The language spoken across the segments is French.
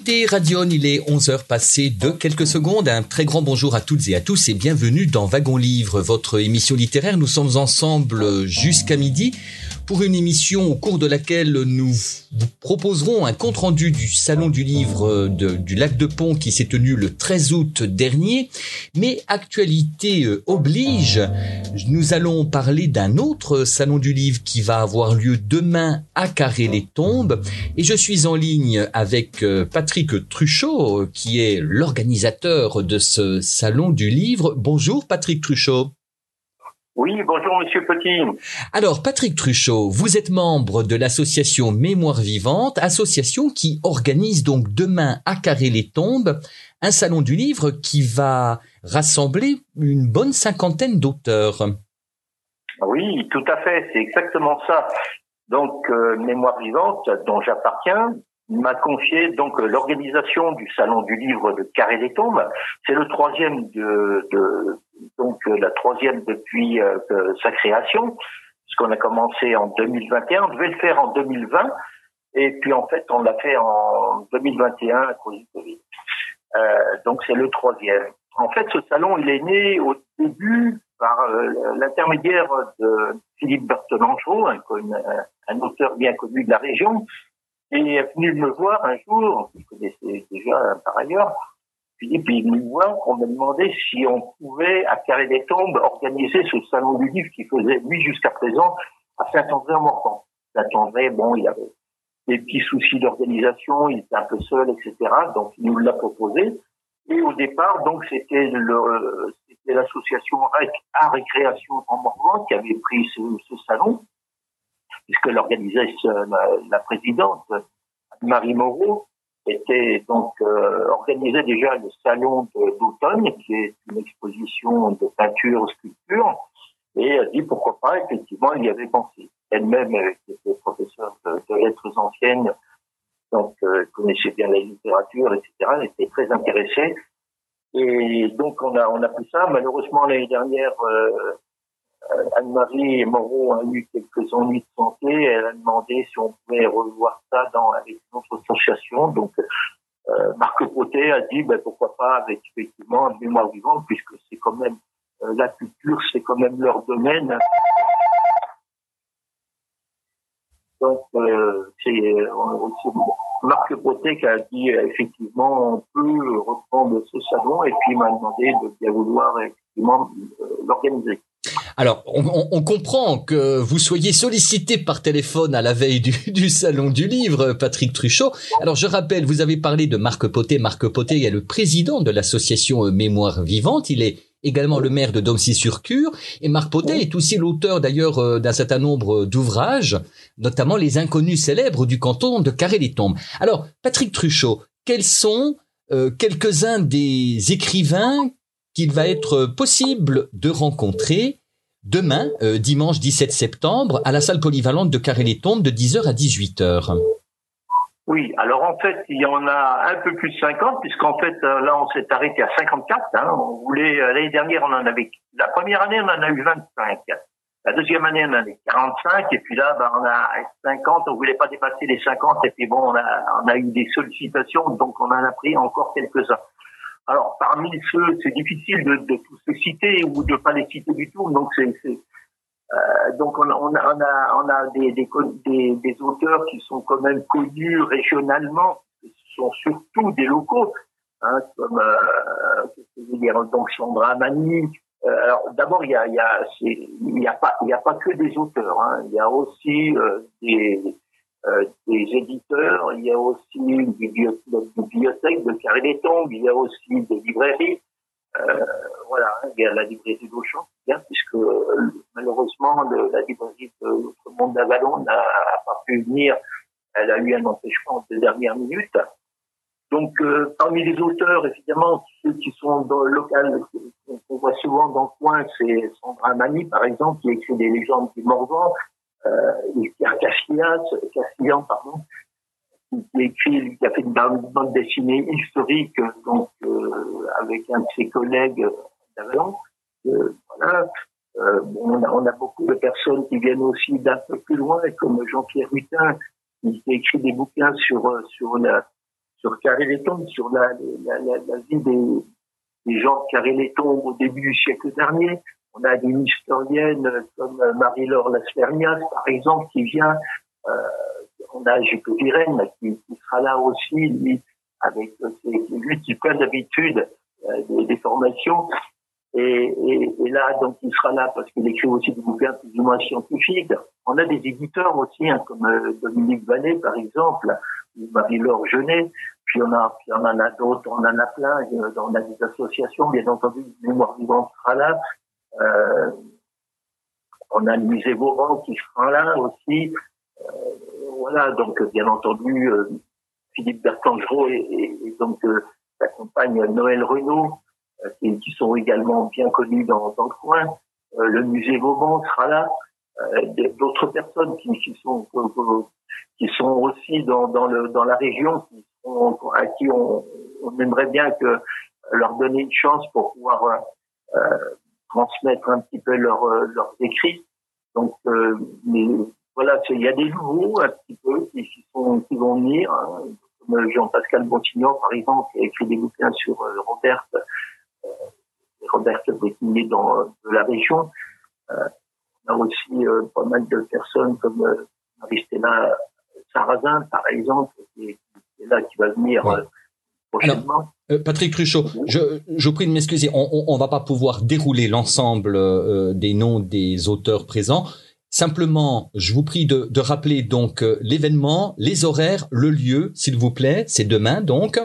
Écoutez Radion, il est 11h passé de quelques secondes. Un très grand bonjour à toutes et à tous et bienvenue dans Wagon Livre, votre émission littéraire. Nous sommes ensemble jusqu'à midi pour une émission au cours de laquelle nous vous proposerons un compte-rendu du Salon du Livre de, du Lac de Pont qui s'est tenu le 13 août dernier. Mais actualité euh, oblige, nous allons parler d'un autre Salon du Livre qui va avoir lieu demain à Carré-les-Tombes. Et je suis en ligne avec euh, Patrick Truchot, qui est l'organisateur de ce Salon du Livre. Bonjour Patrick Truchot. Oui, bonjour Monsieur Petit. Alors, Patrick Truchot, vous êtes membre de l'association Mémoire Vivante, association qui organise donc demain à Carré-les-Tombes un salon du livre qui va rassembler une bonne cinquantaine d'auteurs. Oui, tout à fait, c'est exactement ça. Donc, euh, Mémoire Vivante, dont j'appartiens, m'a confié donc l'organisation du salon du livre de Carré-les-Tombes. C'est le troisième de, de donc euh, la troisième depuis euh, sa création, puisqu'on a commencé en 2021. On devait le faire en 2020, et puis en fait on l'a fait en 2021 à cause du Covid. Euh, donc c'est le troisième. En fait, ce salon il est né au début par euh, l'intermédiaire de Philippe Berthelangeau, un, un, auteur bien connu de la région, et est venu me voir un jour, je connaissais déjà par ailleurs, Philippe est venu me voir pour me demander si on pouvait, à Carré des Tombes, organiser ce salon du livre qui faisait, lui, jusqu'à présent, à Saint-André-en-Morvan. Saint-André, bon, il avait des petits soucis d'organisation, il était un peu seul, etc. Donc, il nous l'a proposé. Et au départ, donc, c'était le, c'était l'association Art et Création en Morvan qui avait pris ce salon, puisque l'organisait la, la présidente, Marie Moreau, était donc euh, organisé déjà le salon d'automne, qui est une exposition de peinture, sculpture, et a dit pourquoi pas, effectivement, il y avait pensé. Elle-même, qui était professeure de, lettres anciennes, donc euh, connaissait bien la littérature, etc., elle était très intéressée. Et donc on a on a pris ça. Malheureusement l'année dernière, euh, Anne-Marie Moreau a eu quelques ennuis de santé. Elle a demandé si on pouvait revoir ça dans, avec notre association. Donc, euh, Marc Potet a dit ben, pourquoi pas avec effectivement une mémoire vivante puisque c'est quand même euh, la culture, c'est quand même leur domaine. Donc, euh, c'est Marc Potet qui a dit effectivement on peut reprendre ce salon et puis il m'a demandé de bien vouloir effectivement l'organiser. Alors, on, comprend que vous soyez sollicité par téléphone à la veille du, salon du livre, Patrick Truchot. Alors, je rappelle, vous avez parlé de Marc Potet. Marc Potet est le président de l'association euh, Mémoire Vivante. Il est également le maire de Domcy-sur-Cure. Et Marc Potet est aussi l'auteur d'ailleurs euh, d'un certain nombre d'ouvrages, notamment Les Inconnus célèbres du canton de Carré-les-Tombes. Alors, Patrick Truchot, quels sont euh, quelques-uns des écrivains qu'il va être possible de rencontrer demain, euh, dimanche 17 septembre, à la salle polyvalente de Carré-les-Tombes de 10h à 18h. Oui, alors en fait, il y en a un peu plus de 50, puisqu'en fait, euh, là, on s'est arrêté à 54. Hein. On voulait, euh, l'année dernière, on en avait, la première année, on en a eu 25. La deuxième année, on en avait 45, et puis là, ben, on a 50, on voulait pas dépasser les 50, et puis bon, on a, on a eu des sollicitations, donc on en a pris encore quelques-uns. Alors, parmi ceux, c'est difficile de, tous les citer ou de pas les citer du tout. Donc, euh, donc on, a, on a, on a des, des, auteurs qui sont quand même connus régionalement, ce sont surtout des locaux, hein, comme euh, je veux dire, donc Sandra Mani. Euh, alors d'abord il y a, y a, pas, a pas que des auteurs, hein, il y a aussi euh, des des éditeurs, il y a aussi une bibliothèque de Carré des Tombes, il y a aussi des librairies. Euh, voilà, il y a la librairie d'Auchan, bien, puisque euh, malheureusement la librairie de notre monde d'Avalon n'a pas pu venir elle a eu un empêchement de dernière minute. Donc, euh, parmi les auteurs, évidemment, ceux qui sont dans le local, qu'on voit souvent dans le coin, c'est Sandra Mani, par exemple, qui écrit des légendes du Morvan, euh, Pierre Castillas, Castillan, pardon, qui écrit, qui a fait une bande dessinée historique, donc euh, avec un de ses collègues d'Avalon. Euh, voilà. Euh, on, a, on, a, beaucoup de personnes qui viennent aussi d'un peu plus loin, comme Jean-Pierre Hutin, qui écrit des bouquins sur sur la sur Carré-les-Tombes, sur la, la, la, la vie des, des, gens de Carré-les-Tombes au début du siècle dernier. On a des historiennes comme Marie-Laure Lasfernias, par exemple, qui vient. Euh, on a Juppé Virène, qui, qui, sera là aussi, lui, avec lui qui plein d'habitude euh, des, des, formations. Et, et, et, là, donc, il sera là parce qu'il écrit aussi des bouquins plus ou moins scientifiques. On a des éditeurs aussi, hein, comme euh, Dominique Vallée, par exemple, ou Marie-Laure Genet. Puis on a, puis on en a d'autres, on en a plein. On a des associations, bien entendu, Mémoire vivante sera là. Euh, on a le musée Vauban qui sera là aussi. Euh, voilà, donc bien entendu, euh, Philippe Bertangereau et, et, donc euh, sa compagne Noël Renaud, euh, qui, sont également bien connus dans, le coin. Euh, le musée Vauban sera là. D'autres personnes qui, sont qui sont aussi dans, dans, la région, à qui on, aimerait bien que leur donner une chance pour pouvoir euh, transmettre un petit peu leurs leurs écrits. Donc, euh, mais voilà, il y a des nouveaux un petit peu qui, qui sont qui vont venir, hein, comme Jean-Pascal Bontignon par exemple, qui a écrit des bouquins sur euh, Robert, euh, Robert dans de la région. Euh, on a aussi euh, pas mal de personnes comme euh, Maristella Sarrazin, par exemple, qui est, qui est là, qui va venir ouais. Prochainement. Alors, euh, Patrick Cruchot, je, je prie de m'excuser, on ne va pas pouvoir dérouler l'ensemble euh, des noms des auteurs présents. Simplement, je vous prie de, de rappeler donc euh, l'événement, les horaires, le lieu, s'il vous plaît. C'est demain donc.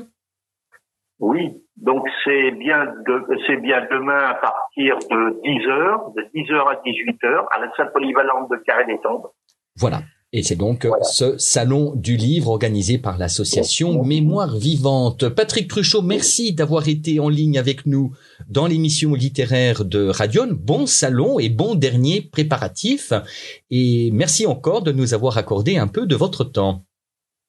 Oui, donc c'est bien de, c'est bien demain à partir de 10 heures, de 10 heures à 18 heures, à la salle polyvalente de Carré des Tombes. Voilà. Et c'est donc voilà. ce salon du livre organisé par l'association Mémoire Vivante. Patrick Cruchot, merci d'avoir été en ligne avec nous dans l'émission littéraire de Radion. Bon salon et bon dernier préparatif. Et merci encore de nous avoir accordé un peu de votre temps.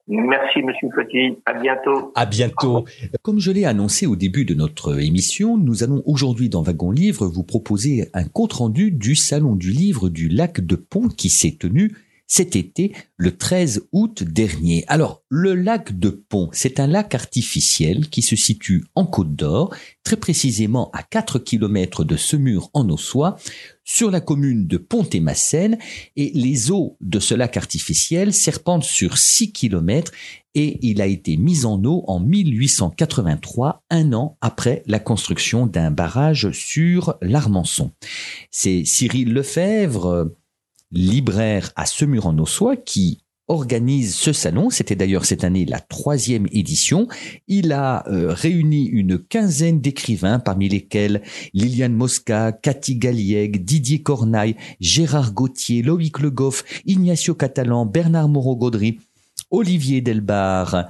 Merci, Monsieur Petit. À bientôt. À bientôt. Comme je l'ai annoncé au début de notre émission, nous allons aujourd'hui dans Wagon Livre vous proposer un compte-rendu du Salon du Livre du Lac de Pont qui s'est tenu cet été, le 13 août dernier. Alors, le lac de Pont, c'est un lac artificiel qui se situe en Côte d'Or, très précisément à 4 km de Semur en Ossois, sur la commune de Pont-et-Massène, et les eaux de ce lac artificiel serpentent sur 6 km et il a été mis en eau en 1883, un an après la construction d'un barrage sur l'Armançon. C'est Cyril Lefebvre, libraire à Semur en Ossois qui organise ce salon. C'était d'ailleurs cette année la troisième édition. Il a euh, réuni une quinzaine d'écrivains, parmi lesquels Liliane Mosca, Cathy Galliègue, Didier Cornaille, Gérard Gauthier, Loïc Le Goff, Ignacio Catalan, Bernard Moreau-Gaudry, Olivier Delbar,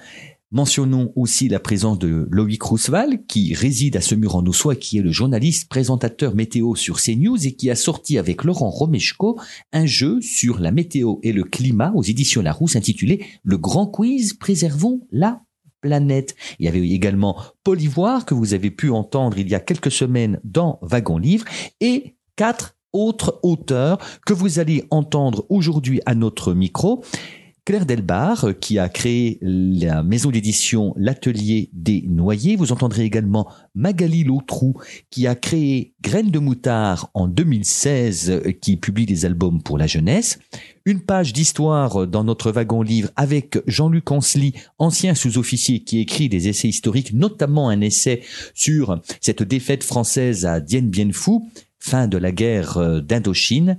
Mentionnons aussi la présence de Loïc Rousseval, qui réside à Semur en Ossois, qui est le journaliste présentateur météo sur CNews et qui a sorti avec Laurent Romeshko un jeu sur la météo et le climat aux éditions Larousse intitulé Le Grand Quiz Préservons la planète. Il y avait également Paul Ivoire que vous avez pu entendre il y a quelques semaines dans Wagon Livre et quatre autres auteurs que vous allez entendre aujourd'hui à notre micro. Claire Delbar, qui a créé la maison d'édition L'Atelier des Noyers. Vous entendrez également Magali Lautrou, qui a créé Graines de Moutard en 2016, qui publie des albums pour la jeunesse. Une page d'histoire dans notre wagon livre avec Jean-Luc Ansley, ancien sous-officier qui écrit des essais historiques, notamment un essai sur cette défaite française à Dien Bien Phu, fin de la guerre d'Indochine.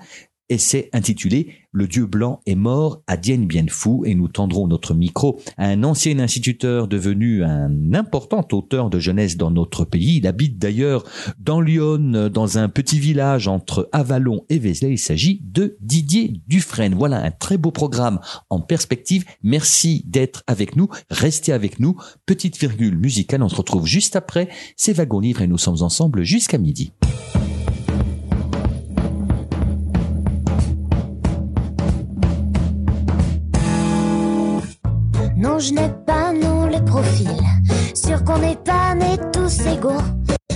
Essai intitulé Le Dieu blanc est mort à Dien Bien et nous tendrons notre micro à un ancien instituteur devenu un important auteur de jeunesse dans notre pays. Il habite d'ailleurs dans Lyon, dans un petit village entre Avalon et Vézelay. Il s'agit de Didier Dufresne. Voilà un très beau programme en perspective. Merci d'être avec nous. Restez avec nous. Petite virgule musicale. On se retrouve juste après. C'est Wagon Livre et nous sommes ensemble jusqu'à midi. Je n'ai pas, non, le profil. Sûr qu'on n'est pas nés tous égaux.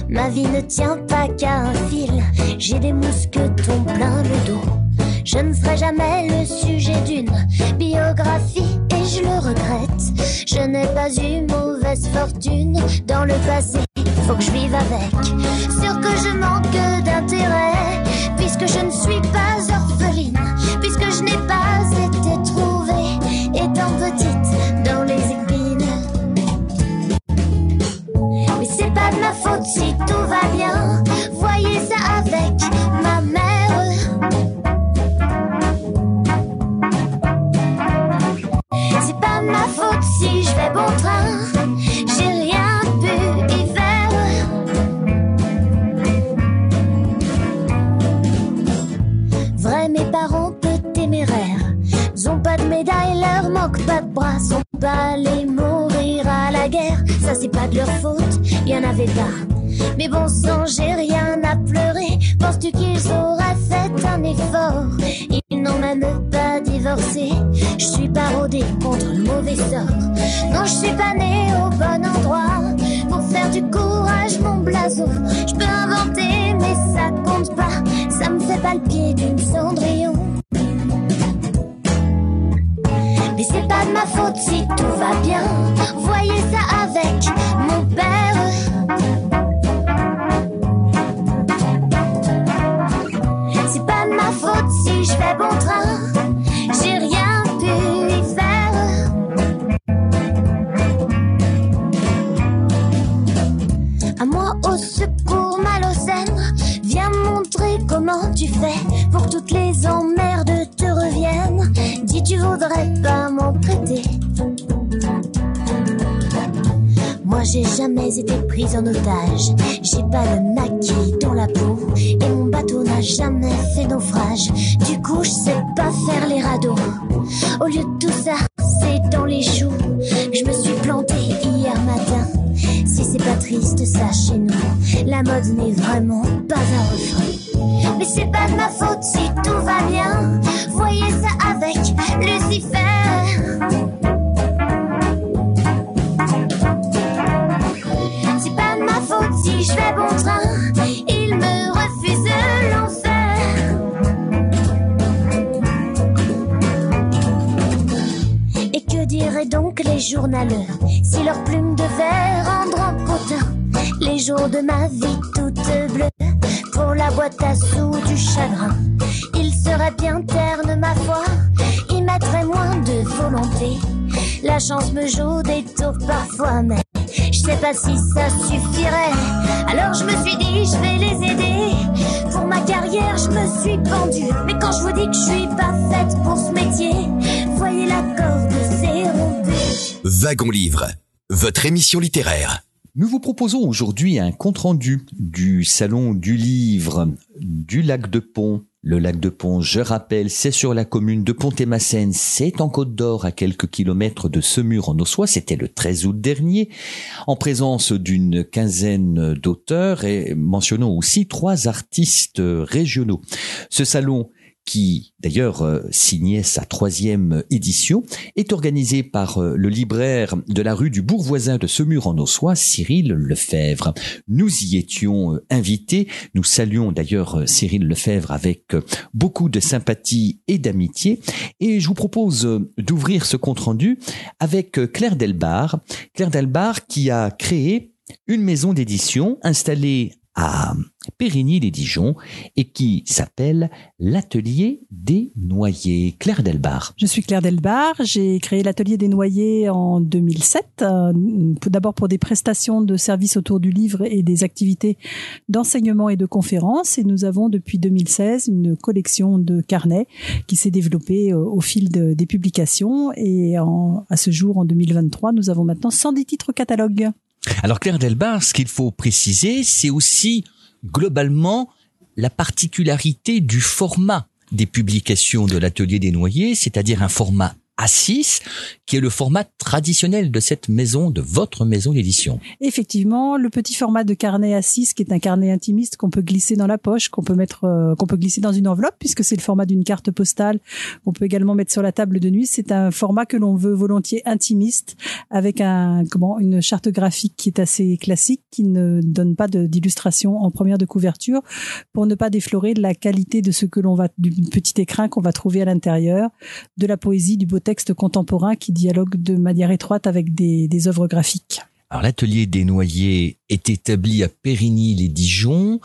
Ma vie ne tient pas qu'à un fil. J'ai des mousquetons plein le dos. Je ne serai jamais le sujet d'une biographie et je le regrette. Je n'ai pas eu mauvaise fortune dans le passé. Faut que je vive avec. Sûr que je manque d'intérêt puisque je ne suis pas orpheline, si tout va bien. Voyez ça avec ma mère. C'est pas ma faute si je vais bon train. J'ai rien y faire. Vrai, mes parents peu téméraires. Ils ont pas de médaille, leur manque pas de bras. Sont pas la guerre. Ça, c'est pas de leur faute, y en avait pas. Mais bon sang, j'ai rien à pleurer. Penses-tu qu'ils auraient fait un effort? Ils n'ont même pas divorcé. Je suis pas rodée contre le mauvais sort. Non, je suis pas née au bon endroit. Pour faire du courage, mon blason. Je peux inventer, mais ça compte pas. Ça me fait pas le pied d'une cendrillon. Mais c'est pas de ma faute si tout va bien. Voyez J'ai pas le pas si ça suffirait. Alors je me suis dit, je vais les aider. Pour ma carrière, je me suis pendue. Mais quand je vous dis que je suis pas faite pour ce métier, voyez la corde, c'est rompu. Wagon Livre, votre émission littéraire. Nous vous proposons aujourd'hui un compte-rendu du Salon du Livre du Lac de Pont. Le lac de Pont, je rappelle, c'est sur la commune de Pont-et-Massène, c'est en Côte d'Or, à quelques kilomètres de Semur en Ossois, c'était le 13 août dernier, en présence d'une quinzaine d'auteurs et mentionnons aussi trois artistes régionaux. Ce salon qui d'ailleurs euh, signait sa troisième édition, est organisé par euh, le libraire de la rue du Bourg-Voisin de Semur en Ossois, Cyril Lefebvre. Nous y étions euh, invités. Nous saluons d'ailleurs Cyril Lefebvre avec beaucoup de sympathie et d'amitié. Et je vous propose d'ouvrir ce compte-rendu avec Claire Delbar. Claire Delbar qui a créé une maison d'édition installée à Périgny les Dijon et qui s'appelle l'Atelier des Noyers. Claire Delbar. Je suis Claire Delbar. J'ai créé l'Atelier des Noyers en 2007. Euh, d'abord pour des prestations de services autour du livre et des activités d'enseignement et de conférences. Et nous avons depuis 2016 une collection de carnets qui s'est développée au fil des publications. Et à ce jour, en 2023, nous avons maintenant 110 titres catalogue. Alors Claire Delbar, ce qu'il faut préciser, c'est aussi globalement la particularité du format des publications de l'atelier des noyers, c'est-à-dire un format a6, qui est le format traditionnel de cette maison, de votre maison d'édition. Effectivement, le petit format de carnet A6, qui est un carnet intimiste qu'on peut glisser dans la poche, qu'on peut mettre, euh, qu'on peut glisser dans une enveloppe, puisque c'est le format d'une carte postale, qu'on peut également mettre sur la table de nuit. C'est un format que l'on veut volontiers intimiste, avec un, comment, une charte graphique qui est assez classique, qui ne donne pas d'illustration en première de couverture, pour ne pas déflorer la qualité de ce que l'on va, du petit écrin qu'on va trouver à l'intérieur, de la poésie, du beau texte contemporain qui dialogue de manière étroite avec des, œuvres graphiques. L'atelier des noyers est établi à Périgny-les-Dijon.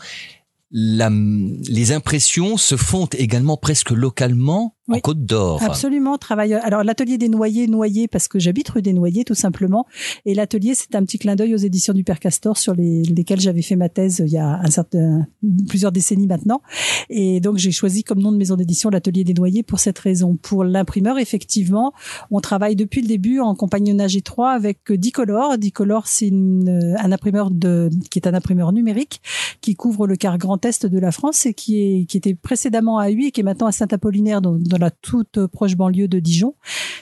les impressions se font également presque localement en Côte d'Or. Absolument, travaille. Alors l'atelier des Noyers, Noyers parce que j'habite rue des Noyers tout simplement. Et l'atelier, c'est un petit clin d'œil aux éditions du Père Castor sur les, lesquelles j'avais fait ma thèse il y a un certain plusieurs décennies maintenant. Et donc j'ai choisi comme nom de maison d'édition l'atelier des Noyers pour cette raison. Pour l'imprimeur, effectivement, on travaille depuis le début en compagnonnage étroit avec Dicolor. Dicolor, c'est un imprimeur de qui est un imprimeur numérique qui couvre le quart Grand Est de la France et qui est qui était précédemment à UI et qui est maintenant à Saint-Apollinaire dans la toute proche banlieue de Dijon,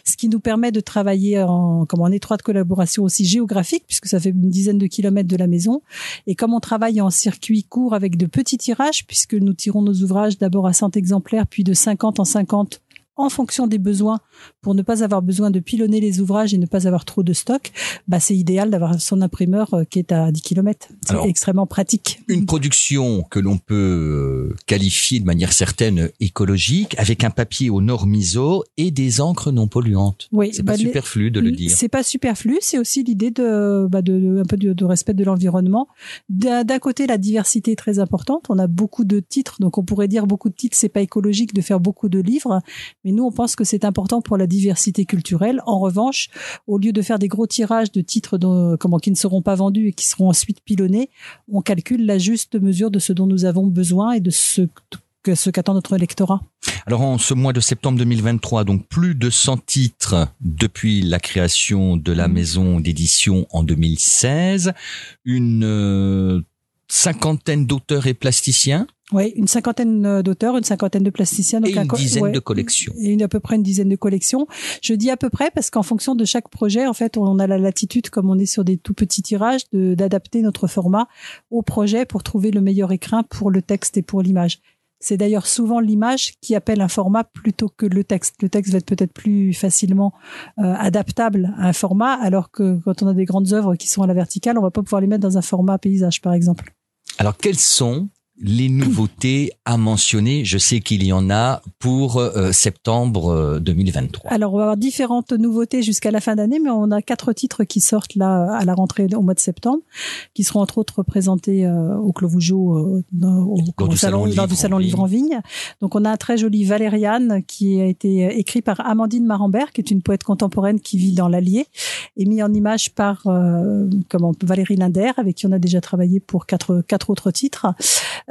ce qui nous permet de travailler en, comme en étroite collaboration aussi géographique, puisque ça fait une dizaine de kilomètres de la maison. Et comme on travaille en circuit court avec de petits tirages, puisque nous tirons nos ouvrages d'abord à 100 exemplaires, puis de 50 en 50 en fonction des besoins pour ne pas avoir besoin de pilonner les ouvrages et ne pas avoir trop de stock, bah c'est idéal d'avoir son imprimeur euh, qui est à 10 km. C'est extrêmement pratique. Une production que l'on peut euh, qualifier de manière certaine écologique avec un papier aux normes ISO et des encres non polluantes. Oui, c'est pas bah, superflu de le dire. C'est pas superflu, c'est aussi l'idée de, bah de, un peu de, respect de l'environnement. D'un côté, la diversité est très importante. On a beaucoup de titres, donc on pourrait dire beaucoup de titres, c'est pas écologique de faire beaucoup de livres, mais nous, on pense que c'est important pour la diversité culturelle. En revanche, au lieu de faire des gros tirages de titres dont, comment, qui ne seront pas vendus et qui seront ensuite pilonnés, on calcule la juste mesure de ce dont nous avons besoin et de ce que ce qu'attend notre lectorat. Alors en ce mois de septembre 2023, donc plus de 100 titres depuis la création de la mmh. maison d'édition en 2016, une euh, cinquantaine d'auteurs et plasticiens. Oui, une cinquantaine euh, d'auteurs, une cinquantaine de plasticiens. Donc et une dizaine de collections. Et une, à peu près une dizaine de collections. Je dis à peu près parce qu'en fonction de chaque projet, en fait, on a la latitude, comme on est sur des tout petits tirages, d'adapter notre format au projet pour trouver le meilleur écrin pour le texte et pour l'image. C'est d'ailleurs souvent l'image qui appelle un format plutôt que le texte. Le texte va être peut-être plus facilement euh, adaptable à un format, alors que quand on a des grandes œuvres qui sont à la verticale, on va pas pouvoir les mettre dans un format paysage, par exemple. Alors, quels sont les nouveautés à mentionner Je sais qu'il y en a pour euh, septembre 2023. Euh, Alors, on va avoir différentes nouveautés jusqu'à la fin d'année, mais on a quatre titres qui sortent là à la rentrée au mois de septembre, qui seront entre autres présentés euh, au Clos-Vougeot, au, salon, du salon Livre en Vigne. Donc, on a un très joli Valériane qui a été écrit par Amandine Marambert, qui est une poète contemporaine qui vit dans l'Allier, et mis en image par comment Valérie Linder, avec qui on a déjà travaillé pour quatre quatre autres titres.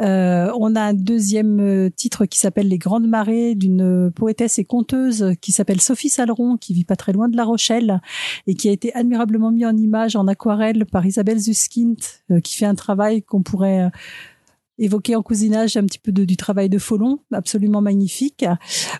Euh, on a un deuxième euh, titre qui s'appelle Les Grandes Marées d'une poétesse et conteuse qui s'appelle Sophie Saleron, qui vit pas très loin de La Rochelle et qui a été admirablement mis en image en aquarelle par Isabelle Zuskind, euh, qui fait un travail qu'on pourrait évoquer en cousinage un petit peu du travail de Folon, absolument magnifique.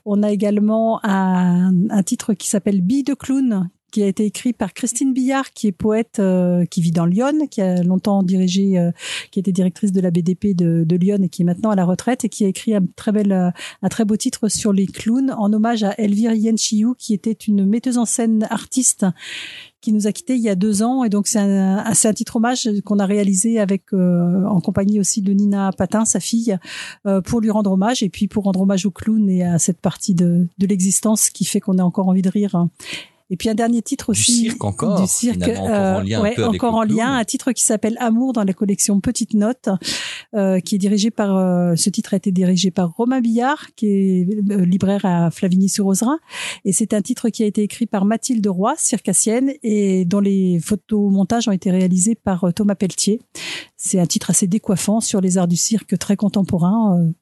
On a également un, un titre qui s'appelle Bille de clown, qui a été écrit par Christine Billard, qui est poète, euh, qui vit dans Lyon, qui a longtemps dirigé, euh, qui était directrice de la BDP de, de, Lyon et qui est maintenant à la retraite et qui a écrit un très bel, euh, un très beau titre sur les clowns en hommage à Elvire Yenchiou, qui était une metteuse en scène artiste qui nous a quittés il y a deux ans et donc c'est un, un titre hommage qu'on a réalisé avec en compagnie aussi de Nina Patin, sa fille, pour lui rendre hommage et puis pour rendre hommage aux clowns et à cette partie de, de l'existence qui fait qu'on a encore envie de rire. Et puis un dernier titre aussi. Du cirque encore. Du cirque, encore en lien, un, peu encore en lien un titre qui s'appelle Amour dans la collection Petite Note, euh, qui est dirigé par. Euh, ce titre a été dirigé par Romain Billard, qui est euh, libraire à Flavigny-sur-Ozerain, et c'est un titre qui a été écrit par Mathilde Roy, circassienne, et dont les photomontages ont été réalisés par Thomas Pelletier. C'est un titre assez décoiffant sur les arts du cirque très contemporain,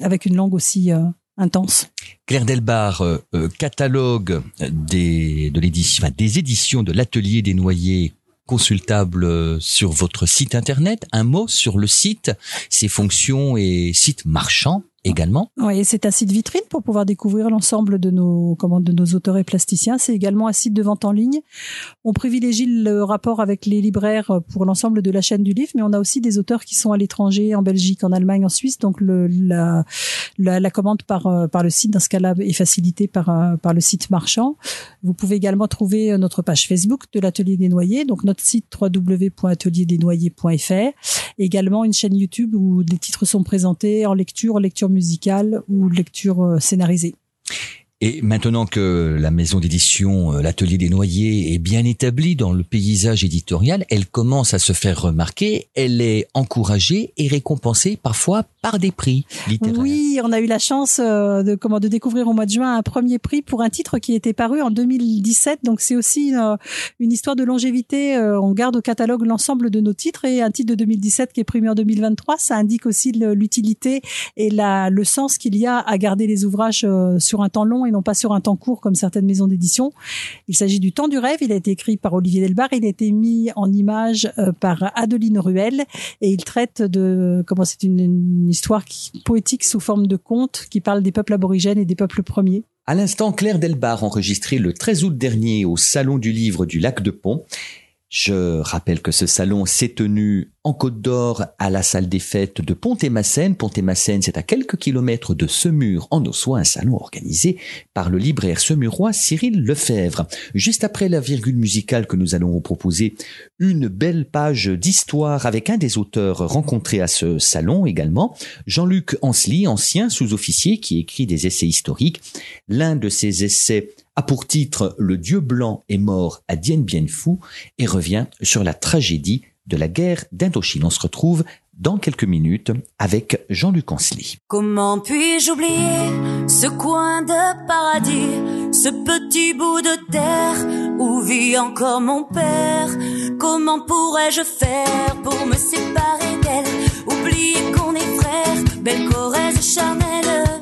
avec une langue aussi intense. Claire Delbar, euh, euh, catalogue des, de des éditions de l'Atelier des Noyers consultable euh, sur votre site internet. Un mot sur le site, ses fonctions et site marchand également. Oui, c'est un site vitrine pour pouvoir découvrir l'ensemble de nos comment, de nos auteurs et plasticiens. C'est également un site de vente en ligne. On privilégie le rapport avec les libraires pour l'ensemble de la chaîne du livre, mais on a aussi des auteurs qui sont à l'étranger, en Belgique, en Allemagne, en Suisse. Donc le, la, la, commande par par le site dans ce cas-là est facilitée par par le site marchand. Vous pouvez également trouver notre page Facebook de l'Atelier des Noyers, donc notre site www.atelierDesnoyers.fr. Également une chaîne YouTube où des titres sont présentés en lecture, en lecture musicale ou lecture euh, scénarisée. Et maintenant que la maison d'édition, euh, l'atelier des noyers, est bien établie dans le paysage éditorial, elle commence à se faire remarquer, elle est encouragée et récompensée parfois par des prix littéraires. Oui, on a eu la chance euh, de, comment, de découvrir au mois de juin un premier prix pour un titre qui était paru en 2017. Donc c'est aussi une, euh, une, histoire de longévité. On garde au catalogue l'ensemble de nos titres et un titre de 2017 qui est primé en 2023, ça indique aussi l'utilité et la, le sens qu'il y a à garder les ouvrages sur un temps long non pas sur un temps court comme certaines maisons d'édition. Il s'agit du Temps du rêve. Il a été écrit par Olivier Delbar. Il a été mis en image euh, par Adeline Ruel et il traite de comment c'est une, histoire poétique sous forme de conte qui parle des peuples aborigènes et des peuples premiers. À l'instant, Claire Delbar enregistré le 13 août dernier au Salon du Livre du Lac de Pont. Je rappelle que ce salon s'est tenu en Côte d'Or à la salle des fêtes de Pont-et-Massène. Pont-et-Massène, c'est à quelques kilomètres de Semur en Ossois, un salon organisé par le libraire semurois Cyril Lefebvre. Juste après la virgule musicale que nous allons vous proposer, une belle page d'histoire avec un des auteurs rencontrés à ce salon également, Jean-Luc Ansley, ancien sous-officier qui écrit des essais historiques. L'un de ses essais a pour titre Le Dieu blanc est mort à Dien Bien Phu et revient sur la tragédie de la guerre d'Indochine. On se retrouve dans quelques minutes avec Jean-Luc Ansley. Comment puis-je oublier ce coin de paradis, ce petit bout de terre où vit encore mon père? Comment pourrais-je faire pour me séparer d'elle? Oublier qu'on est frères, belle Corrèze charnelle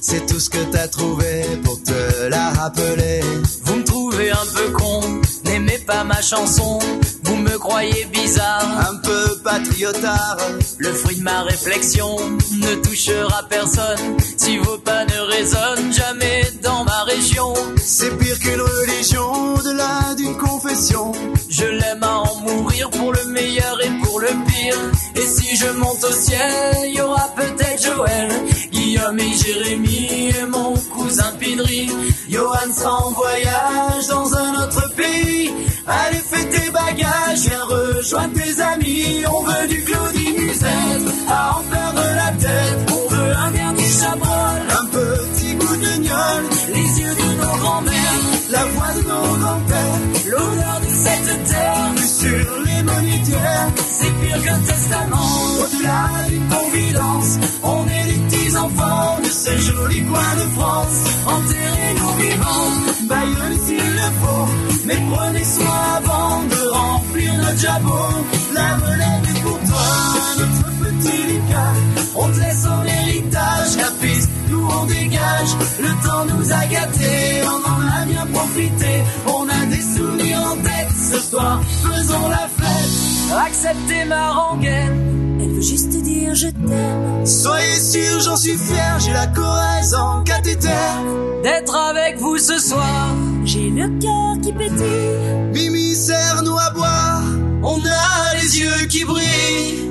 c'est tout ce que t'as trouvé pour te la rappeler. Vous me trouvez un peu con, n'aimez pas ma chanson. Vous me croyez bizarre, un peu patriotard. Le fruit de ma réflexion ne touchera personne si vos pas ne résonnent jamais dans ma région. C'est pire qu'une religion, au-delà d'une confession. Je l'aime à en mourir pour le meilleur et pour le pire. Et si je monte au ciel, il y aura peut-être Joël, Guillaume et Jérémie et mon cousin Pidri. Johan sera en voyage dans un autre pays. Allez, fais tes bagages, viens rejoindre tes amis. On veut du Claudie Musette à en perdre la tête. On veut un dernier chabrol, un petit goût de gnôle, les yeux de nos grands-mères, la voix de nos grands-pères, l'odeur de cette terre. sur les monitières, c'est pire qu'un testament. Au-delà d'une confidence, enfants de ce joli coin de France. Enterrez nos vivants, baillons s'il le faut, mais prenez soin avant de remplir notre jabot. La relève est pour toi, notre petit Lucas. On te laisse en héritage la piste, nous on dégage. Le temps nous a gâtés, on en a bien profité. On a des souvenirs en tête, ce soir faisons la fête. Acceptez ma rengaine, juste dire je t'aime. Soyez sûr, j'en suis fier, j'ai la Corrèze en cathéter. D'être avec vous ce soir, j'ai le cœur qui pétille. Mimi, serre-nous à boire. on a les yeux qui brillent.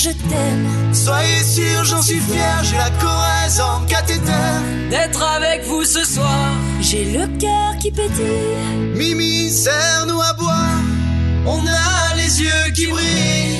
Je t'aime. Soyez sûr, j'en suis fier, j'ai la Corrèze en cathéter. D'être avec vous ce soir, j'ai le cœur qui pétille. Mimi, serre-nous à boire, on a les yeux qui brillent.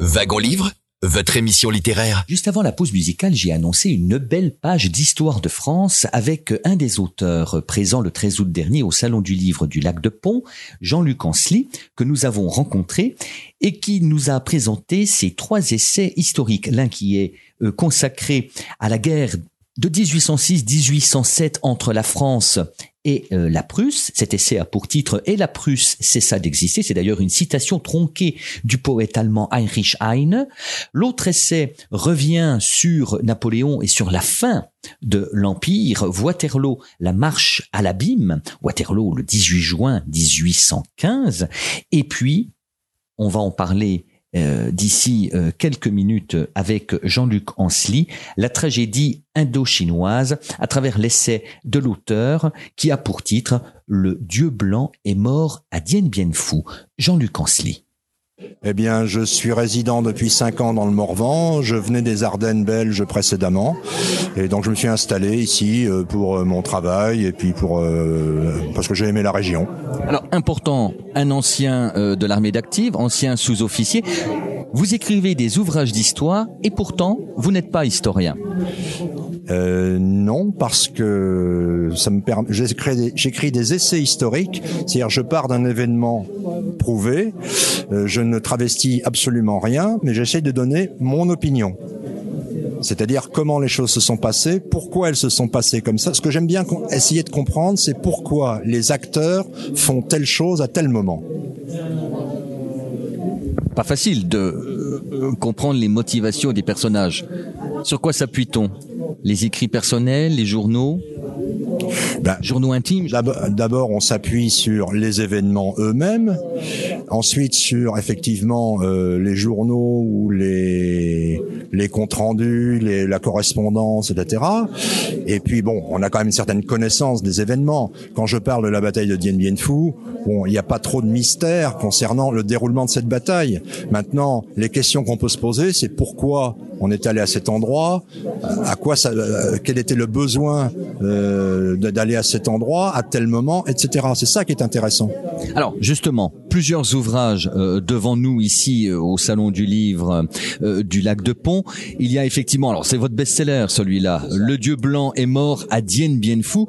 Wagon Livre votre émission littéraire. Juste avant la pause musicale, j'ai annoncé une belle page d'histoire de France avec un des auteurs présents le 13 août dernier au Salon du Livre du Lac de Pont, Jean-Luc Ansley, que nous avons rencontré et qui nous a présenté ses trois essais historiques. L'un qui est euh, consacré à la guerre de 1806-1807 entre la France et euh, la Prusse. Cet essai a pour titre Et la Prusse cessa d'exister. C'est d'ailleurs une citation tronquée du poète allemand Heinrich Heine. L'autre essai revient sur Napoléon et sur la fin de l'Empire. Waterloo, la marche à l'abîme. Waterloo le 18 juin 1815. Et puis, on va en parler euh, d'ici euh, quelques minutes avec Jean-Luc Ansley, la tragédie indo-chinoise à travers l'essai de l'auteur qui a pour titre Le Dieu blanc est mort à Dien Bien Phu. Jean-Luc Ansley. Eh bien, je suis résident depuis cinq ans dans le Morvan. Je venais des Ardennes belges précédemment, et donc je me suis installé ici euh, pour mon travail et puis pour parce que j'ai aimé la région. Alors important, un ancien de l'armée d'active, ancien sous-officier. Vous écrivez des ouvrages d'histoire et pourtant vous n'êtes pas historien. Euh, non, parce que ça me permet. J'écris des, essais historiques, c'est-à-dire je pars d'un événement prouvé, euh, je ne travestis absolument rien, mais j'essaie de donner mon opinion. C'est-à-dire comment les choses se sont passées, pourquoi elles se sont passées comme ça. Ce que j'aime bien essayer de comprendre, c'est pourquoi les acteurs font telle chose à tel moment pas facile de euh, comprendre les motivations des personnages. Sur quoi s'appuie-t-on? Les écrits personnels, les journaux? Ben, journaux intimes? D'abord, on s'appuie sur les événements eux-mêmes. Ensuite, sur effectivement euh, les journaux ou les les comptes rendus, les, la correspondance, etc. Et puis bon, on a quand même une certaine connaissance des événements. Quand je parle de la bataille de Dien Bien Phu, bon, il n'y a pas trop de mystère concernant le déroulement de cette bataille. Maintenant, les questions qu'on peut se poser, c'est pourquoi on est allé à cet endroit, à quoi ça, euh, quel était le besoin euh, d'aller à cet endroit à tel moment, etc. C'est ça qui est intéressant. Alors justement, plusieurs ouvrages euh, devant nous ici au salon du livre du lac de Pont. Il y a effectivement, alors c'est votre best-seller celui-là, Le Dieu blanc est mort à Dien Bien Phu.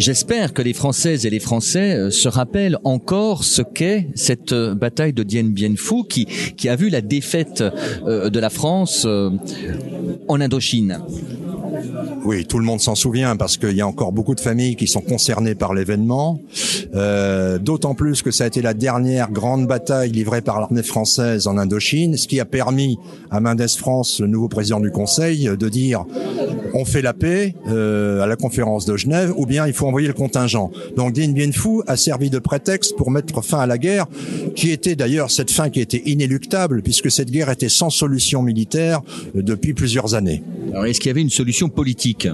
J'espère que les Françaises et les Français se rappellent encore ce qu'est cette bataille de Dien Bien Phu qui qui a vu la défaite de la France en Indochine. Oui, tout le monde s'en souvient parce qu'il y a encore beaucoup de familles qui sont concernées par l'événement. Euh, D'autant plus que ça a été la dernière grande bataille livrée par l'armée française en Indochine, ce qui a permis à Mendes France, le nouveau président du Conseil, de dire on fait la paix euh, à la conférence de Genève ou bien il faut envoyer le contingent. Donc Dien Bien Phu a servi de prétexte pour mettre fin à la guerre, qui était d'ailleurs cette fin qui était inéluctable puisque cette guerre était sans solution militaire euh, depuis plusieurs années. Alors est-ce qu'il y avait une solution politique?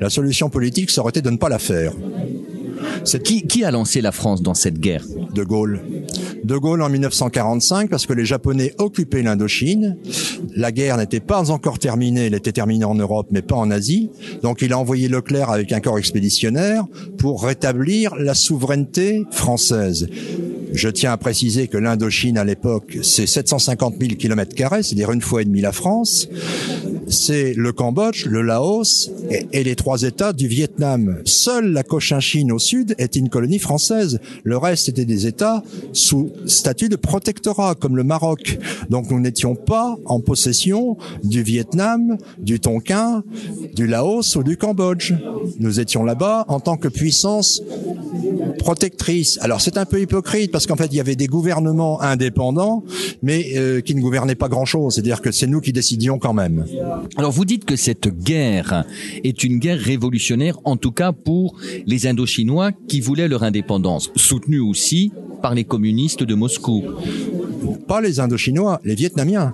La solution politique, ça aurait été de ne pas la faire. Qui, qui a lancé la France dans cette guerre? De Gaulle. De Gaulle en 1945 parce que les Japonais occupaient l'Indochine. La guerre n'était pas encore terminée, elle était terminée en Europe mais pas en Asie. Donc il a envoyé Leclerc avec un corps expéditionnaire pour rétablir la souveraineté française. Je tiens à préciser que l'Indochine à l'époque, c'est 750 000 km c'est-à-dire une fois et demie la France. C'est le Cambodge, le Laos et, les trois États du Vietnam. Seule la Cochinchine au sud était une colonie française. Le reste était des États sous statut de protectorat, comme le Maroc. Donc nous n'étions pas en possession du Vietnam, du Tonkin, du Laos ou du Cambodge. Nous étions là-bas en tant que puissance protectrice. Alors c'est un peu hypocrite parce qu'en fait il y avait des gouvernements indépendants, mais euh, qui ne gouvernaient pas grand-chose. C'est-à-dire que c'est nous qui décidions quand même. Alors vous dites que cette guerre est une guerre révolutionnaire, en tout cas pour les Indochinois qui voulaient leur indépendance, soutenue aussi par les communistes de Moscou. Pas les Indochinois, les Vietnamiens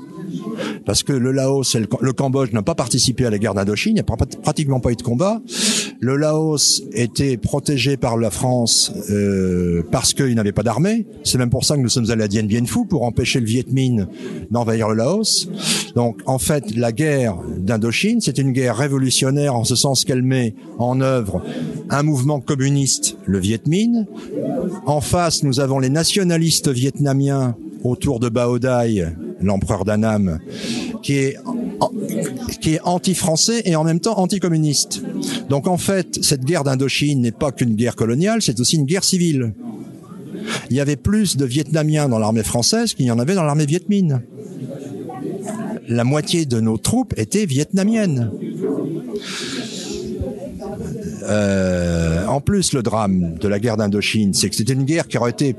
parce que le Laos et le, Cambodge n'ont pas participé à la guerre d'Indochine, il n'y a pratiquement pas eu de combat. Le Laos était protégé par la France euh, parce qu'il n'avait pas d'armée. C'est même pour ça que nous sommes allés à Dien Bien Phu pour empêcher le Viet Minh d'envahir le Laos. Donc en fait, la guerre d'Indochine, c'est une guerre révolutionnaire en ce sens qu'elle met en œuvre un mouvement communiste, le Viet Minh. En face, nous avons les nationalistes vietnamiens autour de Bao Dai, l'empereur d'Annam, qui est qui est anti-français et en même temps anti-communiste. Donc en fait, cette guerre d'Indochine n'est pas qu'une guerre coloniale, c'est aussi une guerre civile. Il y avait plus de Vietnamiens dans l'armée française qu'il y en avait dans l'armée vietmine. La moitié de nos troupes étaient vietnamiennes. Euh, en plus, le drame de la guerre d'Indochine, c'est que c'était une guerre qui aurait été,